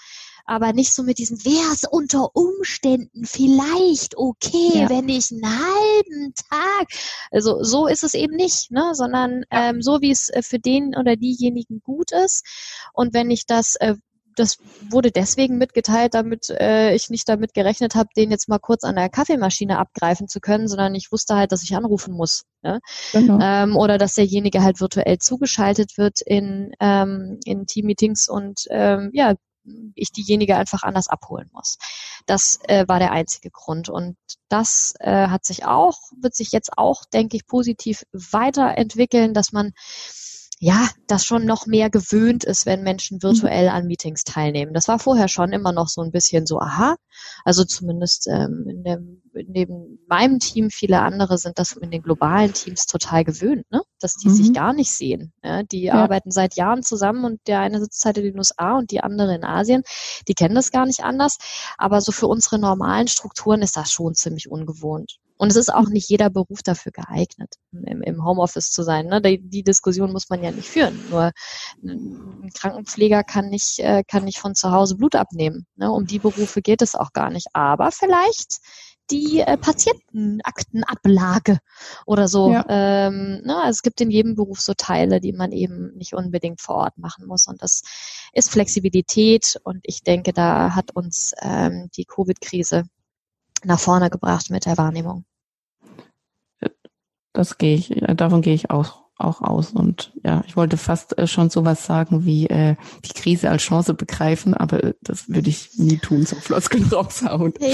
aber nicht so mit diesem, wäre es unter Umständen vielleicht okay, ja. wenn ich einen halben Tag, also so ist es eben nicht, ne, sondern ja. ähm, so wie es äh, für den oder diejenigen gut ist und wenn ich das äh, das wurde deswegen mitgeteilt, damit äh, ich nicht damit gerechnet habe, den jetzt mal kurz an der Kaffeemaschine abgreifen zu können, sondern ich wusste halt, dass ich anrufen muss. Ne? Genau. Ähm, oder dass derjenige halt virtuell zugeschaltet wird in, ähm, in Team-Meetings und ähm, ja, ich diejenige einfach anders abholen muss. Das äh, war der einzige Grund. Und das äh, hat sich auch, wird sich jetzt auch, denke ich, positiv weiterentwickeln, dass man ja, das schon noch mehr gewöhnt ist, wenn Menschen mhm. virtuell an Meetings teilnehmen. Das war vorher schon immer noch so ein bisschen so, aha, also zumindest ähm, in dem neben meinem Team viele andere sind das in den globalen Teams total gewöhnt, ne? dass die mhm. sich gar nicht sehen. Ja? Die ja. arbeiten seit Jahren zusammen und der eine sitzt halt in den USA und die andere in Asien. Die kennen das gar nicht anders. Aber so für unsere normalen Strukturen ist das schon ziemlich ungewohnt. Und es ist auch nicht jeder Beruf dafür geeignet, im, im Homeoffice zu sein. Ne? Die, die, Diskussion muss man ja nicht führen. Nur ein Krankenpfleger kann nicht, äh, kann nicht von zu Hause Blut abnehmen. Ne? Um die Berufe geht es auch gar nicht. Aber vielleicht die äh, Patientenaktenablage oder so. Ja. Ähm, ne? also es gibt in jedem Beruf so Teile, die man eben nicht unbedingt vor Ort machen muss. Und das ist Flexibilität. Und ich denke, da hat uns ähm, die Covid-Krise nach vorne gebracht mit der Wahrnehmung. Das gehe ich, davon gehe ich auch, auch aus. Und ja, ich wollte fast äh, schon sowas sagen wie äh, die Krise als Chance begreifen, aber das würde ich nie tun, so Floskeln raushauen. Ja,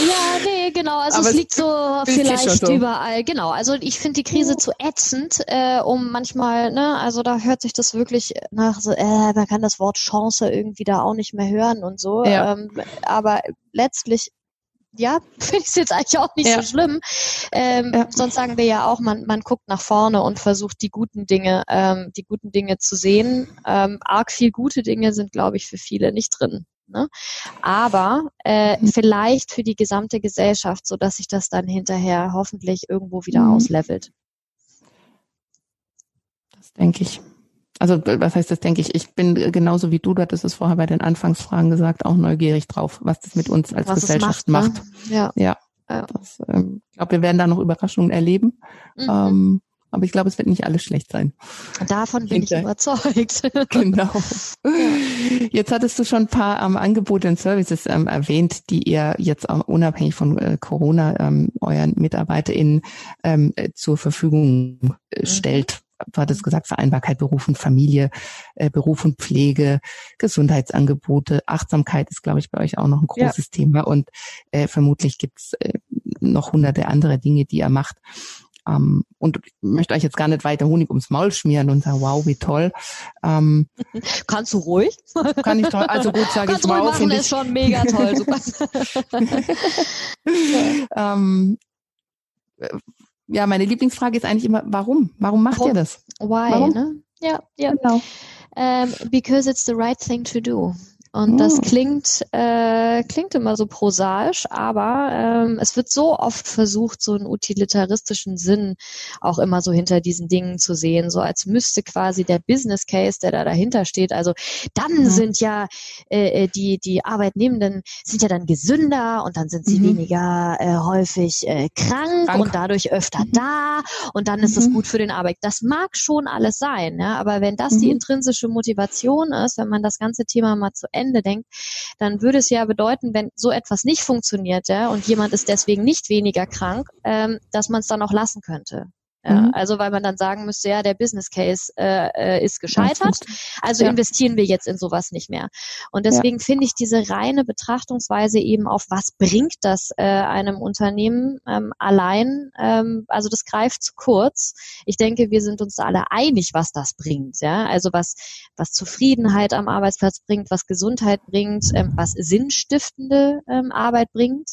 nee, genau. Also aber es liegt so vielleicht überall. Genau. Also ich finde die Krise zu ätzend, äh, um manchmal, ne, also da hört sich das wirklich nach so, äh, man kann das Wort Chance irgendwie da auch nicht mehr hören und so. Ja. Ähm, aber letztlich ja, finde ich es jetzt eigentlich auch nicht ja. so schlimm. Ähm, ja. Sonst sagen wir ja auch, man, man guckt nach vorne und versucht die guten Dinge, ähm, die guten Dinge zu sehen. Ähm, arg viel gute Dinge sind, glaube ich, für viele nicht drin. Ne? Aber äh, mhm. vielleicht für die gesamte Gesellschaft, so dass sich das dann hinterher hoffentlich irgendwo wieder mhm. auslevelt. Das denke ich also was heißt das, denke ich, ich bin genauso wie du, du hattest es vorher bei den Anfangsfragen gesagt, auch neugierig drauf, was das mit uns als was Gesellschaft macht. macht. Ne? Ja. ja. ja. Das, ähm, ich glaube, wir werden da noch Überraschungen erleben. Mhm. Ähm, aber ich glaube, es wird nicht alles schlecht sein. Davon bin ich, ich überzeugt. genau. Jetzt hattest du schon ein paar ähm, Angebote und Services ähm, erwähnt, die ihr jetzt auch unabhängig von äh, Corona ähm, euren MitarbeiterInnen ähm, äh, zur Verfügung äh, mhm. stellt du hattest gesagt, Vereinbarkeit Beruf und Familie, äh, Beruf und Pflege, Gesundheitsangebote, Achtsamkeit ist, glaube ich, bei euch auch noch ein großes ja. Thema und äh, vermutlich gibt's äh, noch hunderte andere Dinge, die ihr macht. Um, ähm, und ich möchte euch jetzt gar nicht weiter Honig ums Maul schmieren und sagen, wow, wie toll. Um, ähm, Kannst du ruhig? Kann ich toll. Also gut, sage ich mal. Machen ist schon mega toll. Super. um, ja, meine Lieblingsfrage ist eigentlich immer, warum? Warum macht warum? ihr das? Why, warum? ne? Ja, ja. Genau. Um, ähm, because it's the right thing to do. Und das oh. klingt, äh, klingt immer so prosaisch, aber ähm, es wird so oft versucht, so einen utilitaristischen Sinn auch immer so hinter diesen Dingen zu sehen, so als müsste quasi der Business Case, der da dahinter steht, also dann mhm. sind ja äh, äh, die, die Arbeitnehmenden sind ja dann gesünder und dann sind sie mhm. weniger äh, häufig äh, krank, krank, und dadurch öfter mhm. da und dann ist es mhm. gut für den Arbeit. Das mag schon alles sein, ja, aber wenn das die mhm. intrinsische Motivation ist, wenn man das ganze Thema mal zu Ende Ende denkt, dann würde es ja bedeuten, wenn so etwas nicht funktioniert, ja, und jemand ist deswegen nicht weniger krank, ähm, dass man es dann auch lassen könnte. Ja, mhm. Also weil man dann sagen müsste, ja, der Business Case äh, äh ist gescheitert, also ja. investieren wir jetzt in sowas nicht mehr. Und deswegen ja. finde ich diese reine Betrachtungsweise eben auf, was bringt das äh, einem Unternehmen ähm, allein, ähm, also das greift zu kurz. Ich denke, wir sind uns alle einig, was das bringt. Ja, also was was Zufriedenheit am Arbeitsplatz bringt, was Gesundheit bringt, ähm, was sinnstiftende ähm, Arbeit bringt,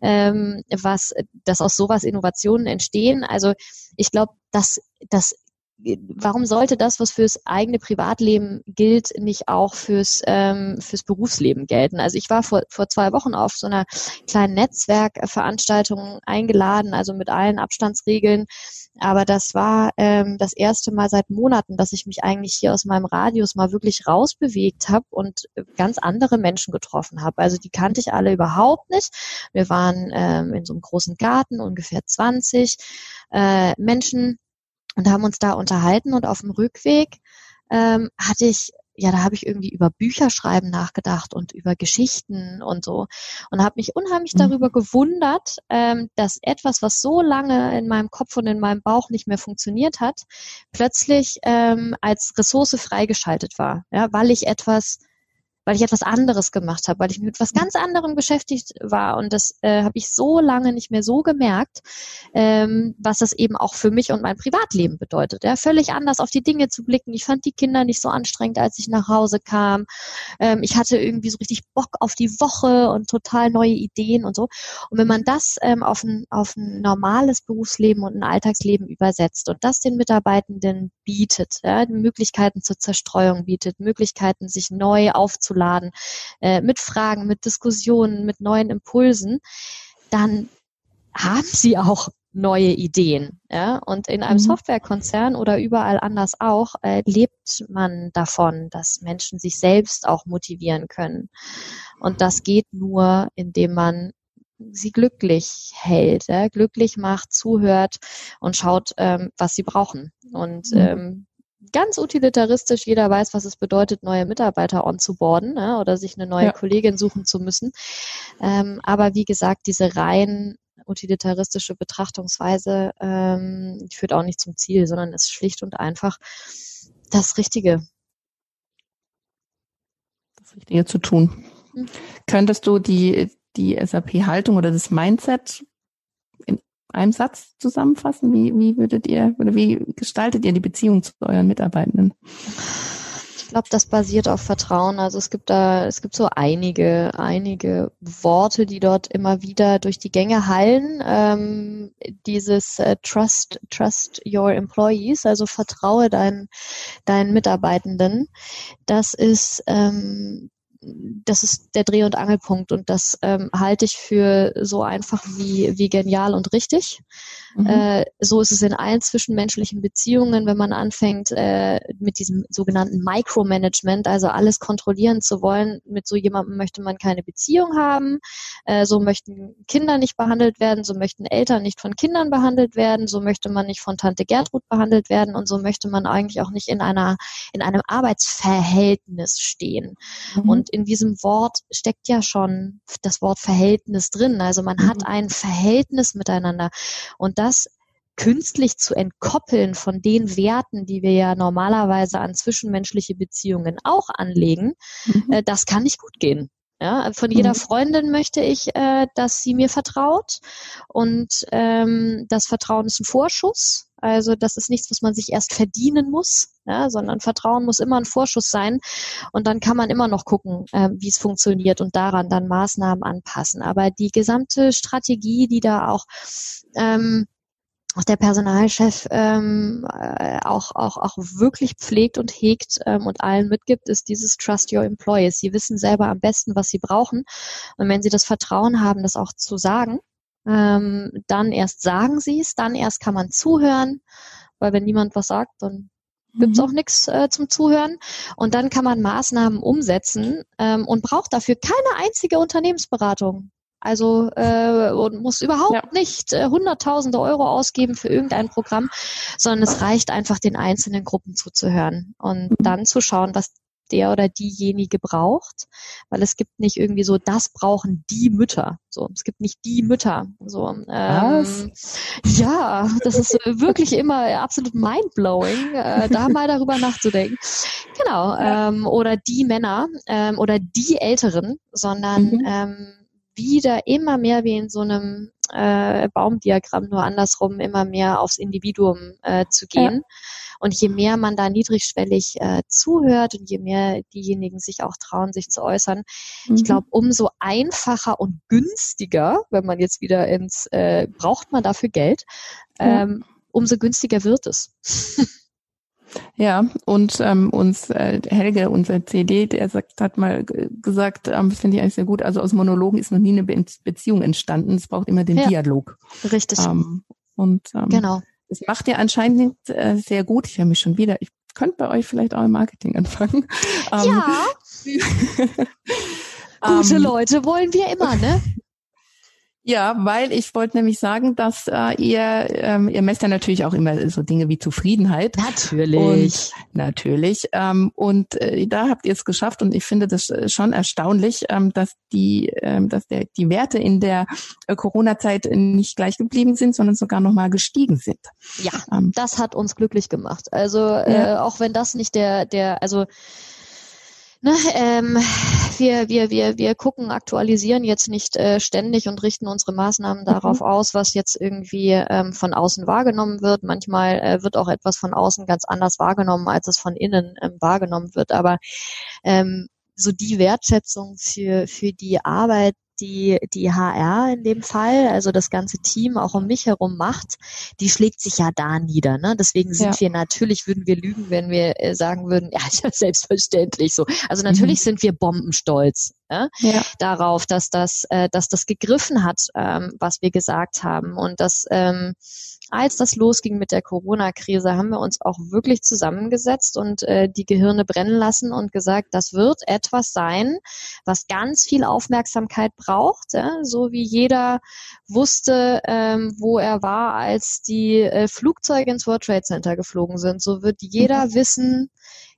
ähm, was dass aus sowas Innovationen entstehen. Also ich glaube, dass das warum sollte das, was fürs eigene Privatleben gilt, nicht auch fürs, ähm, fürs Berufsleben gelten? Also ich war vor, vor zwei Wochen auf so einer kleinen Netzwerkveranstaltung eingeladen, also mit allen Abstandsregeln. Aber das war ähm, das erste Mal seit Monaten, dass ich mich eigentlich hier aus meinem Radius mal wirklich rausbewegt habe und ganz andere Menschen getroffen habe. Also die kannte ich alle überhaupt nicht. Wir waren ähm, in so einem großen Garten, ungefähr 20 äh, Menschen und haben uns da unterhalten und auf dem Rückweg ähm, hatte ich ja, da habe ich irgendwie über Bücherschreiben nachgedacht und über Geschichten und so und habe mich unheimlich mhm. darüber gewundert, ähm, dass etwas, was so lange in meinem Kopf und in meinem Bauch nicht mehr funktioniert hat, plötzlich ähm, als Ressource freigeschaltet war, ja, weil ich etwas weil ich etwas anderes gemacht habe, weil ich mit etwas ganz anderem beschäftigt war. Und das äh, habe ich so lange nicht mehr so gemerkt, ähm, was das eben auch für mich und mein Privatleben bedeutet. Ja, völlig anders auf die Dinge zu blicken. Ich fand die Kinder nicht so anstrengend, als ich nach Hause kam. Ähm, ich hatte irgendwie so richtig Bock auf die Woche und total neue Ideen und so. Und wenn man das ähm, auf, ein, auf ein normales Berufsleben und ein Alltagsleben übersetzt und das den Mitarbeitenden bietet, ja, Möglichkeiten zur Zerstreuung bietet, Möglichkeiten, sich neu aufzuladen, äh, mit Fragen, mit Diskussionen, mit neuen Impulsen, dann haben sie auch neue Ideen. Ja? Und in einem mhm. Softwarekonzern oder überall anders auch äh, lebt man davon, dass Menschen sich selbst auch motivieren können. Und das geht nur, indem man sie glücklich hält, ja? glücklich macht, zuhört und schaut, ähm, was sie brauchen. Und mhm. ähm, ganz utilitaristisch, jeder weiß, was es bedeutet, neue Mitarbeiter onzuboarden ja, oder sich eine neue ja. Kollegin suchen zu müssen. Ähm, aber wie gesagt, diese rein utilitaristische Betrachtungsweise ähm, führt auch nicht zum Ziel, sondern ist schlicht und einfach das Richtige. Das Richtige zu tun. Mhm. Könntest du die, die SAP-Haltung oder das Mindset in einem Satz zusammenfassen? Wie, wie würdet ihr oder wie gestaltet ihr die Beziehung zu euren Mitarbeitenden? Ich glaube, das basiert auf Vertrauen. Also es gibt da, es gibt so einige, einige Worte, die dort immer wieder durch die Gänge hallen. Ähm, dieses äh, Trust, Trust your employees, also vertraue deinen, deinen Mitarbeitenden. Das ist ähm, das ist der Dreh- und Angelpunkt und das ähm, halte ich für so einfach wie, wie genial und richtig. Mhm. Äh, so ist es in allen zwischenmenschlichen Beziehungen, wenn man anfängt äh, mit diesem sogenannten Micromanagement, also alles kontrollieren zu wollen. Mit so jemandem möchte man keine Beziehung haben. Äh, so möchten Kinder nicht behandelt werden, so möchten Eltern nicht von Kindern behandelt werden, so möchte man nicht von Tante Gertrud behandelt werden und so möchte man eigentlich auch nicht in einer in einem Arbeitsverhältnis stehen. Mhm. Und in diesem Wort steckt ja schon das Wort Verhältnis drin. Also man mhm. hat ein Verhältnis miteinander und das künstlich zu entkoppeln von den Werten, die wir ja normalerweise an zwischenmenschliche Beziehungen auch anlegen, mhm. äh, das kann nicht gut gehen. Ja, von jeder mhm. Freundin möchte ich, äh, dass sie mir vertraut und ähm, das Vertrauen ist ein Vorschuss. Also das ist nichts, was man sich erst verdienen muss, ja, sondern Vertrauen muss immer ein Vorschuss sein und dann kann man immer noch gucken, äh, wie es funktioniert und daran dann Maßnahmen anpassen. Aber die gesamte Strategie, die da auch ähm, auch der Personalchef ähm, äh, auch, auch, auch wirklich pflegt und hegt ähm, und allen mitgibt, ist dieses Trust Your Employees. Sie wissen selber am besten, was sie brauchen. Und wenn sie das Vertrauen haben, das auch zu sagen, ähm, dann erst sagen sie es, dann erst kann man zuhören, weil wenn niemand was sagt, dann gibt's mhm. auch nichts äh, zum Zuhören. Und dann kann man Maßnahmen umsetzen ähm, und braucht dafür keine einzige Unternehmensberatung. Also äh, und muss überhaupt ja. nicht äh, hunderttausende Euro ausgeben für irgendein Programm, sondern es reicht einfach den einzelnen Gruppen zuzuhören und mhm. dann zu schauen, was der oder diejenige braucht, weil es gibt nicht irgendwie so, das brauchen die Mütter. So, es gibt nicht die Mütter. So, ähm, ja, das ist wirklich immer absolut mindblowing, äh, da mal darüber nachzudenken. Genau, ähm, oder die Männer ähm, oder die Älteren, sondern mhm. ähm, wieder immer mehr wie in so einem äh, Baumdiagramm, nur andersrum immer mehr aufs Individuum äh, zu gehen. Ja. Und je mehr man da niedrigschwellig äh, zuhört und je mehr diejenigen sich auch trauen, sich zu äußern, mhm. ich glaube, umso einfacher und günstiger, wenn man jetzt wieder ins, äh, braucht man dafür Geld, ähm, umso günstiger wird es. Ja, und ähm, uns äh, Helge, unser CD, der sagt, hat mal gesagt, ähm, das finde ich eigentlich sehr gut, also aus Monologen ist noch nie eine Be Beziehung entstanden, es braucht immer den ja, Dialog. Richtig. Ähm, und ähm, genau. das macht ihr anscheinend äh, sehr gut. Ich höre mich schon wieder. Ich könnte bei euch vielleicht auch im Marketing anfangen. Ja. Gute ähm, Leute wollen wir immer, ne? Ja, weil ich wollte nämlich sagen, dass äh, ihr, ähm, ihr messt ja natürlich auch immer so Dinge wie Zufriedenheit. Natürlich. Und, natürlich. Ähm, und äh, da habt ihr es geschafft und ich finde das äh, schon erstaunlich, ähm, dass die, ähm, dass der, die Werte in der äh, Corona-Zeit nicht gleich geblieben sind, sondern sogar nochmal gestiegen sind. Ja, ähm, das hat uns glücklich gemacht. Also äh, ja. auch wenn das nicht der, der, also Ne, ähm, wir, wir, wir, wir gucken, aktualisieren jetzt nicht äh, ständig und richten unsere Maßnahmen mhm. darauf aus, was jetzt irgendwie ähm, von außen wahrgenommen wird. Manchmal äh, wird auch etwas von außen ganz anders wahrgenommen, als es von innen ähm, wahrgenommen wird. Aber ähm, so die Wertschätzung für, für die Arbeit, die die HR in dem Fall, also das ganze Team auch um mich herum macht, die schlägt sich ja da nieder. Ne? Deswegen sind ja. wir natürlich, würden wir lügen, wenn wir äh, sagen würden, ja, selbstverständlich so. Also natürlich mhm. sind wir bombenstolz ja? ja. darauf, dass das, äh, dass das gegriffen hat, ähm, was wir gesagt haben und dass ähm, als das losging mit der Corona-Krise, haben wir uns auch wirklich zusammengesetzt und äh, die Gehirne brennen lassen und gesagt, das wird etwas sein, was ganz viel Aufmerksamkeit braucht, ja? so wie jeder wusste, ähm, wo er war, als die äh, Flugzeuge ins World Trade Center geflogen sind. So wird jeder mhm. wissen,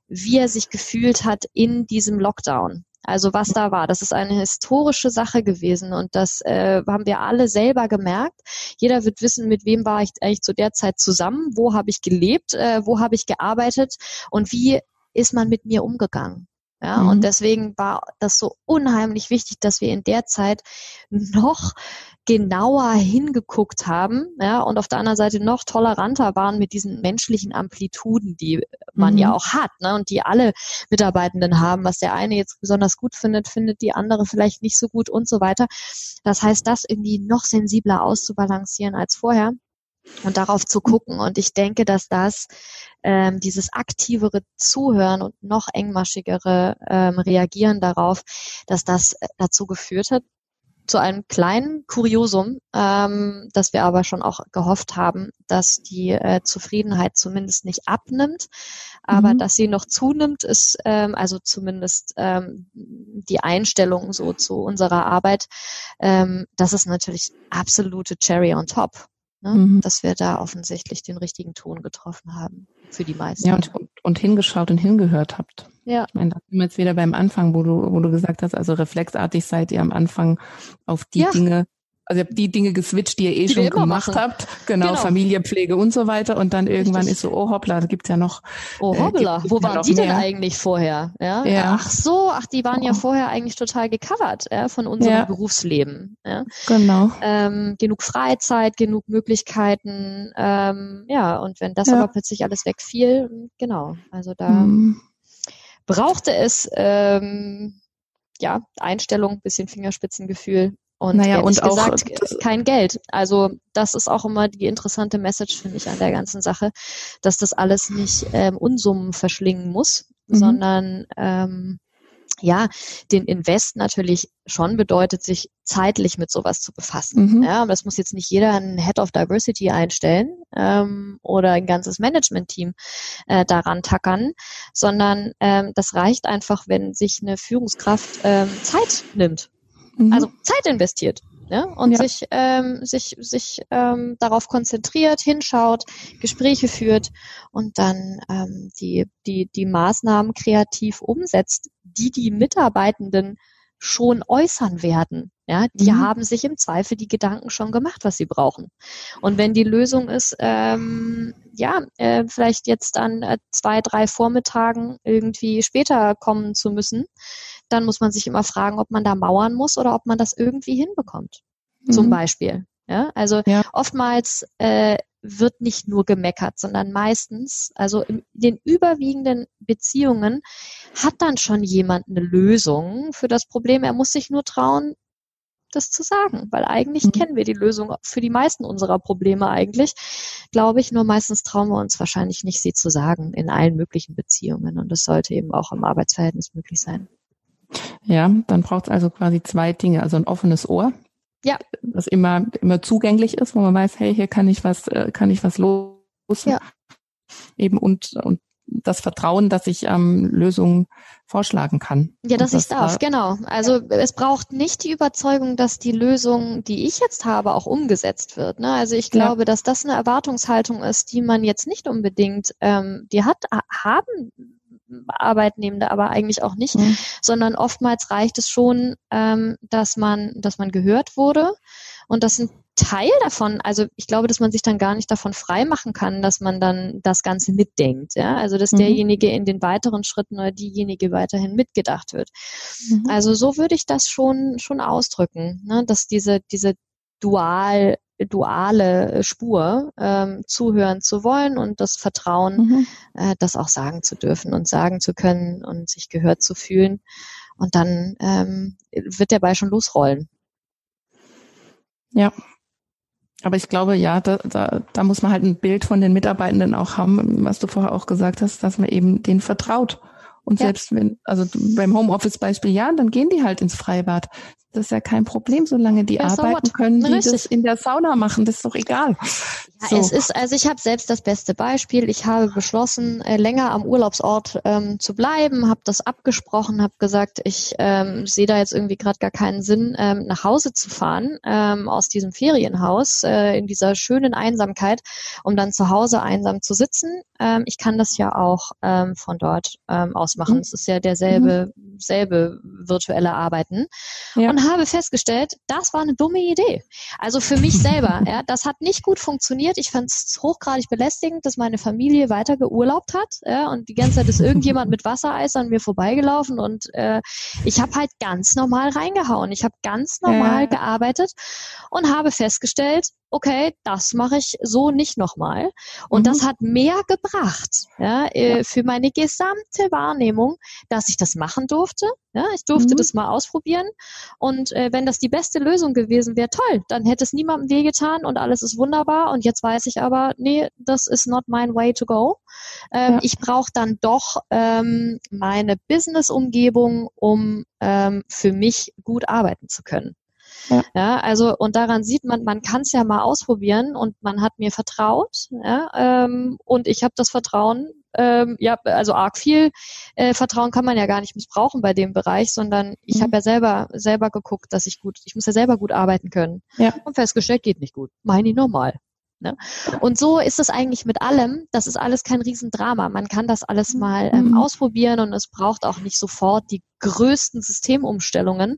wie er sich gefühlt hat in diesem Lockdown. Also was da war, das ist eine historische Sache gewesen und das äh, haben wir alle selber gemerkt. Jeder wird wissen, mit wem war ich eigentlich zu der Zeit zusammen, wo habe ich gelebt, äh, wo habe ich gearbeitet und wie ist man mit mir umgegangen. Ja, mhm. und deswegen war das so unheimlich wichtig, dass wir in der Zeit noch genauer hingeguckt haben, ja, und auf der anderen Seite noch toleranter waren mit diesen menschlichen Amplituden, die man mhm. ja auch hat, ne, und die alle Mitarbeitenden haben. Was der eine jetzt besonders gut findet, findet die andere vielleicht nicht so gut und so weiter. Das heißt, das irgendwie noch sensibler auszubalancieren als vorher und darauf zu gucken. Und ich denke, dass das ähm, dieses aktivere Zuhören und noch engmaschigere ähm, Reagieren darauf, dass das äh, dazu geführt hat, zu einem kleinen Kuriosum, ähm, dass wir aber schon auch gehofft haben, dass die äh, Zufriedenheit zumindest nicht abnimmt, aber mhm. dass sie noch zunimmt, ist ähm, also zumindest ähm, die Einstellung so zu unserer Arbeit. Ähm, das ist natürlich absolute Cherry on top. Ne? Mhm. Dass wir da offensichtlich den richtigen Ton getroffen haben für die meisten. Ja, und, und hingeschaut und hingehört habt. Ja. Ich meine, da sind wir jetzt wieder beim Anfang, wo du, wo du gesagt hast, also reflexartig seid ihr am Anfang auf die ja. Dinge also ihr habt die Dinge geswitcht, die ihr eh die schon gemacht machen. habt. Genau, genau, Familie, Pflege und so weiter. Und dann irgendwann Richtig. ist so, oh hoppla, da gibt's ja noch. Oh äh, hoppla, äh, wo waren die mehr. denn eigentlich vorher? Ja? ja? Ach so, ach, die waren ja oh. vorher eigentlich total gecovert ja, von unserem ja. Berufsleben. Ja? Genau. Ähm, genug Freizeit, genug Möglichkeiten. Ähm, ja, und wenn das aber plötzlich alles wegfiel, genau. Also da hm. brauchte es ähm, ja Einstellung, bisschen Fingerspitzengefühl und naja, und auch gesagt, kein Geld. Also das ist auch immer die interessante Message, finde ich, an der ganzen Sache, dass das alles nicht ähm, Unsummen verschlingen muss, mhm. sondern ähm, ja, den Invest natürlich schon bedeutet, sich zeitlich mit sowas zu befassen. Mhm. Ja, aber das muss jetzt nicht jeder einen Head of Diversity einstellen ähm, oder ein ganzes Management-Team äh, daran tackern, sondern ähm, das reicht einfach, wenn sich eine Führungskraft ähm, Zeit nimmt Mhm. Also Zeit investiert. Ne? Und ja. sich, ähm, sich, sich ähm, darauf konzentriert, hinschaut, Gespräche führt und dann ähm, die, die, die Maßnahmen kreativ umsetzt, die die Mitarbeitenden schon äußern werden. Ja, die mhm. haben sich im Zweifel die Gedanken schon gemacht, was sie brauchen. Und wenn die Lösung ist, ähm, ja, äh, vielleicht jetzt an äh, zwei, drei Vormittagen irgendwie später kommen zu müssen, dann muss man sich immer fragen, ob man da mauern muss oder ob man das irgendwie hinbekommt. Mhm. Zum Beispiel. Ja, also ja. oftmals äh, wird nicht nur gemeckert, sondern meistens, also in den überwiegenden Beziehungen hat dann schon jemand eine Lösung für das Problem. Er muss sich nur trauen, das zu sagen, weil eigentlich mhm. kennen wir die Lösung für die meisten unserer Probleme eigentlich, glaube ich, nur meistens trauen wir uns wahrscheinlich nicht, sie zu sagen in allen möglichen Beziehungen und das sollte eben auch im Arbeitsverhältnis möglich sein. Ja, dann braucht es also quasi zwei Dinge, also ein offenes Ohr, ja. das immer immer zugänglich ist, wo man weiß, hey, hier kann ich was, äh, kann ich was los. Ja. Eben und und das Vertrauen, dass ich ähm, Lösungen vorschlagen kann. Ja, dass das ich darf, genau. Also es braucht nicht die Überzeugung, dass die Lösung, die ich jetzt habe, auch umgesetzt wird. Ne? Also ich glaube, ja. dass das eine Erwartungshaltung ist, die man jetzt nicht unbedingt, ähm, die hat haben Arbeitnehmende aber eigentlich auch nicht, mhm. sondern oftmals reicht es schon, ähm, dass man, dass man gehört wurde und dass ein Teil davon, also ich glaube, dass man sich dann gar nicht davon frei machen kann, dass man dann das Ganze mitdenkt. Ja? Also dass mhm. derjenige in den weiteren Schritten oder diejenige weiterhin mitgedacht wird. Mhm. Also so würde ich das schon, schon ausdrücken, ne? dass diese, diese dual duale Spur, ähm, zuhören zu wollen und das Vertrauen, mhm. äh, das auch sagen zu dürfen und sagen zu können und sich gehört zu fühlen. Und dann ähm, wird der Ball schon losrollen. Ja. Aber ich glaube, ja, da, da, da muss man halt ein Bild von den Mitarbeitenden auch haben, was du vorher auch gesagt hast, dass man eben denen vertraut. Und ja. selbst wenn, also beim Homeoffice-Beispiel, ja, dann gehen die halt ins Freibad. Das ist ja kein Problem, solange die ja, arbeiten so können, die Richtig. das in der Sauna machen, das ist doch egal. Ja, so. es ist, also ich habe selbst das beste Beispiel. Ich habe beschlossen, äh, länger am Urlaubsort ähm, zu bleiben, habe das abgesprochen, habe gesagt, ich ähm, sehe da jetzt irgendwie gerade gar keinen Sinn, ähm, nach Hause zu fahren ähm, aus diesem Ferienhaus äh, in dieser schönen Einsamkeit, um dann zu Hause einsam zu sitzen. Ähm, ich kann das ja auch ähm, von dort ähm, aus machen. Mhm. Es ist ja derselbe, mhm. selbe virtuelle Arbeiten. Ja. Und habe festgestellt, das war eine dumme Idee. Also für mich selber, ja, das hat nicht gut funktioniert. Ich fand es hochgradig belästigend, dass meine Familie weiter geurlaubt hat ja, und die ganze Zeit ist irgendjemand mit Wassereis an mir vorbeigelaufen und äh, ich habe halt ganz normal reingehauen. Ich habe ganz normal ja. gearbeitet und habe festgestellt, okay, das mache ich so nicht nochmal. Und mhm. das hat mehr gebracht ja, äh, ja, für meine gesamte Wahrnehmung, dass ich das machen durfte. Ja, ich durfte mhm. das mal ausprobieren. Und äh, wenn das die beste Lösung gewesen wäre, toll, dann hätte es niemandem wehgetan und alles ist wunderbar. Und jetzt weiß ich aber, nee, das ist not my way to go. Ähm, ja. Ich brauche dann doch ähm, meine Business-Umgebung, um ähm, für mich gut arbeiten zu können. Ja. also und daran sieht man, man kann es ja mal ausprobieren und man hat mir vertraut, ja, ähm, und ich habe das Vertrauen, ähm, ja, also arg viel äh, Vertrauen kann man ja gar nicht missbrauchen bei dem Bereich, sondern ich mhm. habe ja selber selber geguckt, dass ich gut, ich muss ja selber gut arbeiten können ja. und festgestellt, geht nicht gut, meine ich normal. Ne? Und so ist es eigentlich mit allem. Das ist alles kein Riesendrama. Man kann das alles mal ähm, mhm. ausprobieren und es braucht auch nicht sofort die größten Systemumstellungen,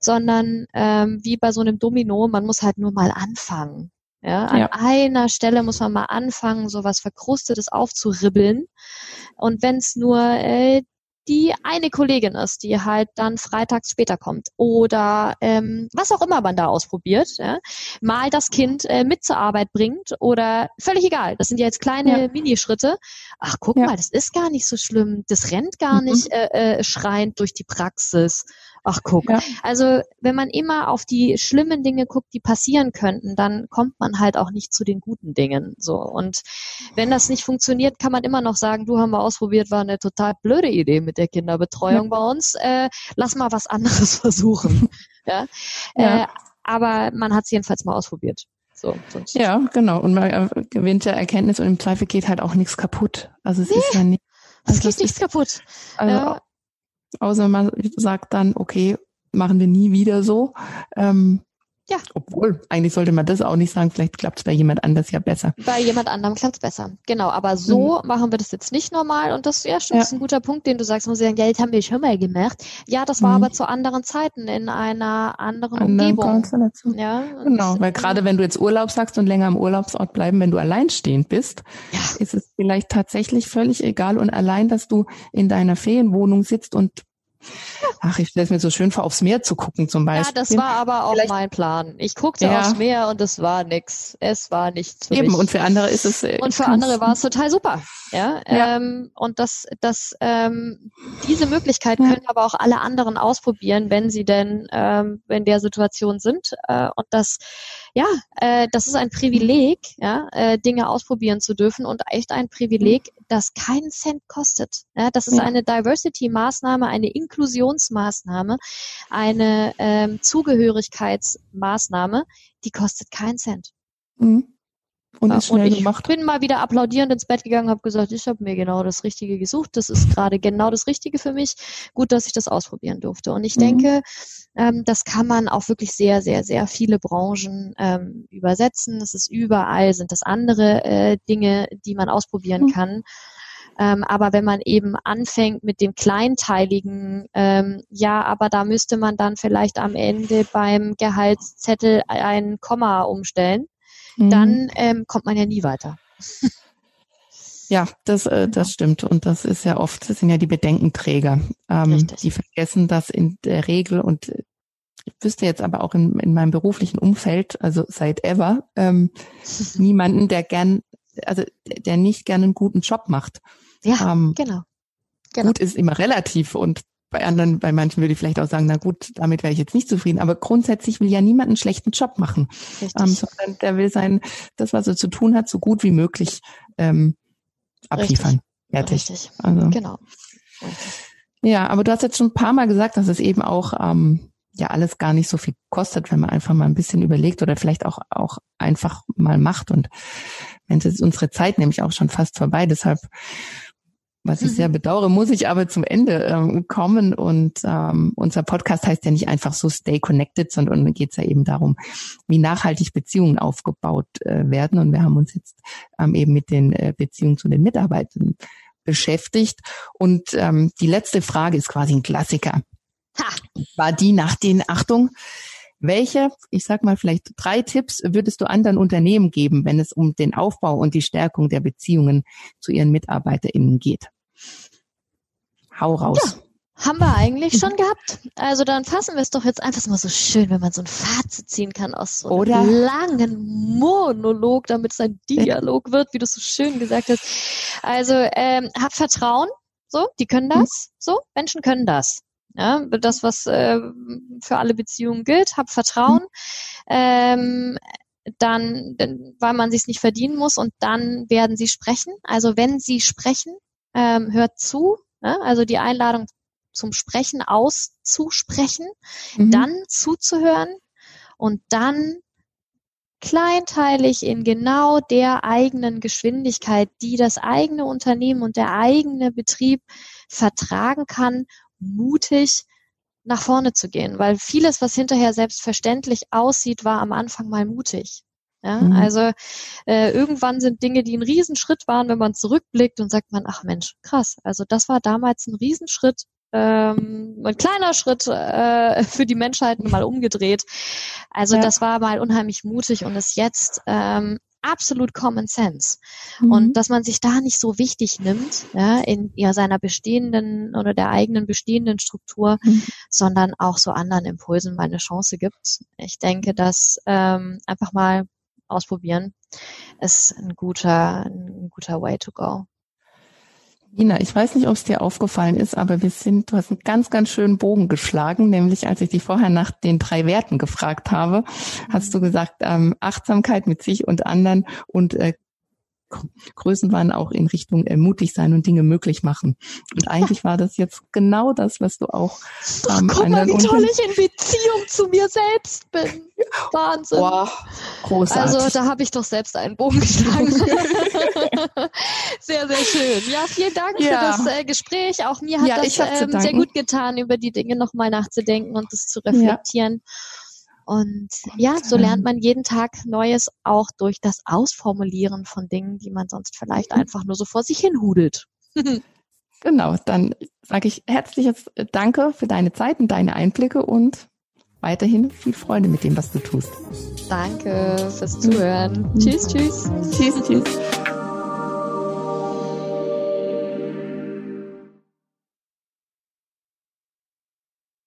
sondern ähm, wie bei so einem Domino, man muss halt nur mal anfangen. Ja, an ja. einer Stelle muss man mal anfangen, so was Verkrustetes aufzuribbeln. Und wenn es nur äh, die eine Kollegin ist, die halt dann freitags später kommt oder ähm, was auch immer man da ausprobiert, ja, mal das Kind äh, mit zur Arbeit bringt oder völlig egal. Das sind ja jetzt kleine ja. Minischritte. Ach, guck ja. mal, das ist gar nicht so schlimm. Das rennt gar mhm. nicht äh, äh, schreiend durch die Praxis. Ach, guck. Ja. Also, wenn man immer auf die schlimmen Dinge guckt, die passieren könnten, dann kommt man halt auch nicht zu den guten Dingen. So. Und wenn das nicht funktioniert, kann man immer noch sagen, du haben wir ausprobiert, war eine total blöde Idee mit der Kinderbetreuung bei uns. Äh, lass mal was anderes versuchen. ja. ja. Äh, aber man hat es jedenfalls mal ausprobiert. So, ja, genau. Und man gewinnt ja Erkenntnis und im Zweifel geht halt auch nichts kaputt. Also es nee, ist ja nicht. Also es geht nichts kaputt. Also ja. Außer man sagt dann, okay, machen wir nie wieder so. Ähm, ja. Obwohl, eigentlich sollte man das auch nicht sagen, vielleicht klappt es bei jemand anders ja besser. Bei jemand anderem klappt es besser, genau. Aber so mhm. machen wir das jetzt nicht normal und das ja, stimmt, ja. ist ein guter Punkt, den du sagst, muss ich sagen, Geld haben wir schon mal gemacht. Ja, das war mhm. aber zu anderen Zeiten in einer anderen Andere Umgebung. Ja, genau, weil gerade wenn du jetzt Urlaub sagst und länger im Urlaubsort bleiben, wenn du alleinstehend bist, ja. ist es vielleicht tatsächlich völlig egal und allein, dass du in deiner Ferienwohnung sitzt und Ach, ich stelle es mir so schön vor, aufs Meer zu gucken zum Beispiel. Ja, das war aber auch Vielleicht, mein Plan. Ich guckte ja. aufs Meer und es war nix. Es war nichts. Eben, mich. und für andere ist es. Äh, und für andere war es total super. Ja, ja. Ähm, und das, das, ähm, diese Möglichkeit können aber auch alle anderen ausprobieren, wenn sie denn ähm, in der Situation sind. Äh, und das, ja, äh, das ist ein Privileg, ja, äh, Dinge ausprobieren zu dürfen und echt ein Privileg, das keinen Cent kostet. Ja, das ist ja. eine Diversity-Maßnahme, eine Inklusionsmaßnahme, eine ähm, Zugehörigkeitsmaßnahme, die kostet keinen Cent. Mhm. Und, ist schnell und ich gemacht. bin mal wieder applaudierend ins Bett gegangen, habe gesagt, ich habe mir genau das Richtige gesucht. Das ist gerade genau das Richtige für mich. Gut, dass ich das ausprobieren durfte. Und ich mhm. denke, ähm, das kann man auch wirklich sehr, sehr, sehr viele Branchen ähm, übersetzen. Es ist überall, sind das andere äh, Dinge, die man ausprobieren mhm. kann. Ähm, aber wenn man eben anfängt mit dem kleinteiligen, ähm, ja, aber da müsste man dann vielleicht am Ende beim Gehaltszettel ein Komma umstellen, mhm. dann ähm, kommt man ja nie weiter. Ja, das, äh, das stimmt. Und das ist ja oft, das sind ja die Bedenkenträger. Ähm, die vergessen das in der Regel und ich wüsste jetzt aber auch in, in meinem beruflichen Umfeld, also seit ever, ähm, niemanden, der gern, also der nicht gerne einen guten Job macht. Ja, ähm, genau. genau. Gut ist immer relativ und bei anderen, bei manchen würde ich vielleicht auch sagen, na gut, damit wäre ich jetzt nicht zufrieden. Aber grundsätzlich will ja niemand einen schlechten Job machen, ähm, sondern der will sein, das, was er zu tun hat, so gut wie möglich ähm, abliefern. Richtig. Fertig. Richtig. Also, genau. Richtig. Ja, aber du hast jetzt schon ein paar Mal gesagt, dass es eben auch ähm, ja alles gar nicht so viel kostet, wenn man einfach mal ein bisschen überlegt oder vielleicht auch auch einfach mal macht. Und wenn ist unsere Zeit nämlich auch schon fast vorbei, deshalb was ich mhm. sehr bedauere, muss ich aber zum Ende ähm, kommen. Und ähm, unser Podcast heißt ja nicht einfach so Stay Connected, sondern geht es ja eben darum, wie nachhaltig Beziehungen aufgebaut äh, werden. Und wir haben uns jetzt ähm, eben mit den äh, Beziehungen zu den Mitarbeitern beschäftigt. Und ähm, die letzte Frage ist quasi ein Klassiker. Ha. War die nach den, Achtung, welche, ich sag mal vielleicht drei Tipps würdest du anderen Unternehmen geben, wenn es um den Aufbau und die Stärkung der Beziehungen zu ihren MitarbeiterInnen geht? Hau raus. Ja. Haben wir eigentlich schon gehabt. Also dann fassen wir es doch jetzt einfach mal so schön, wenn man so ein Fazit ziehen kann aus so Oder? einem langen Monolog, damit es ein Dialog wird, wie du so schön gesagt hast. Also ähm, hab Vertrauen, so, die können das, mhm. so, Menschen können das. Ja, das, was äh, für alle Beziehungen gilt, hab Vertrauen. Ähm, dann, weil man sich nicht verdienen muss und dann werden sie sprechen. Also wenn sie sprechen, ähm, hört zu. Ne? Also die Einladung zum Sprechen auszusprechen, mhm. dann zuzuhören und dann kleinteilig in genau der eigenen Geschwindigkeit, die das eigene Unternehmen und der eigene Betrieb vertragen kann, mutig nach vorne zu gehen, weil vieles, was hinterher selbstverständlich aussieht, war am Anfang mal mutig. Ja, mhm. Also äh, irgendwann sind Dinge, die ein Riesenschritt waren, wenn man zurückblickt und sagt man, ach Mensch, krass, also das war damals ein Riesenschritt, ähm, ein kleiner Schritt äh, für die Menschheit mal umgedreht. Also ja. das war mal unheimlich mutig und ist jetzt ähm, absolut Common Sense. Mhm. Und dass man sich da nicht so wichtig nimmt, ja, in ja, seiner bestehenden oder der eigenen bestehenden Struktur, mhm. sondern auch so anderen Impulsen mal eine Chance gibt. Ich denke, dass ähm, einfach mal ausprobieren ist ein guter, ein guter Way to go. Ina, ich weiß nicht, ob es dir aufgefallen ist, aber wir sind, du hast einen ganz, ganz schönen Bogen geschlagen, nämlich als ich dich vorher nach den drei Werten gefragt habe, hast du gesagt, ähm, Achtsamkeit mit sich und anderen und äh, Größenwahn auch in Richtung äh, mutig sein und Dinge möglich machen. Und eigentlich war das jetzt genau das, was du auch ähm, Guck mal, wie toll ich in Beziehung zu mir selbst bin. Wahnsinn. Boah, großartig. Also da habe ich doch selbst einen Bogen geschlagen. sehr, sehr schön. Ja, vielen Dank ja. für das äh, Gespräch. Auch mir hat ja, das ähm, sehr gut getan, über die Dinge nochmal nachzudenken und das zu reflektieren. Ja. Und ja, so lernt man jeden Tag Neues auch durch das Ausformulieren von Dingen, die man sonst vielleicht mhm. einfach nur so vor sich hin hudelt. genau, dann sage ich herzliches Danke für deine Zeit und deine Einblicke und weiterhin viel Freude mit dem, was du tust. Danke fürs Zuhören. tschüss, tschüss. Tschüss, tschüss.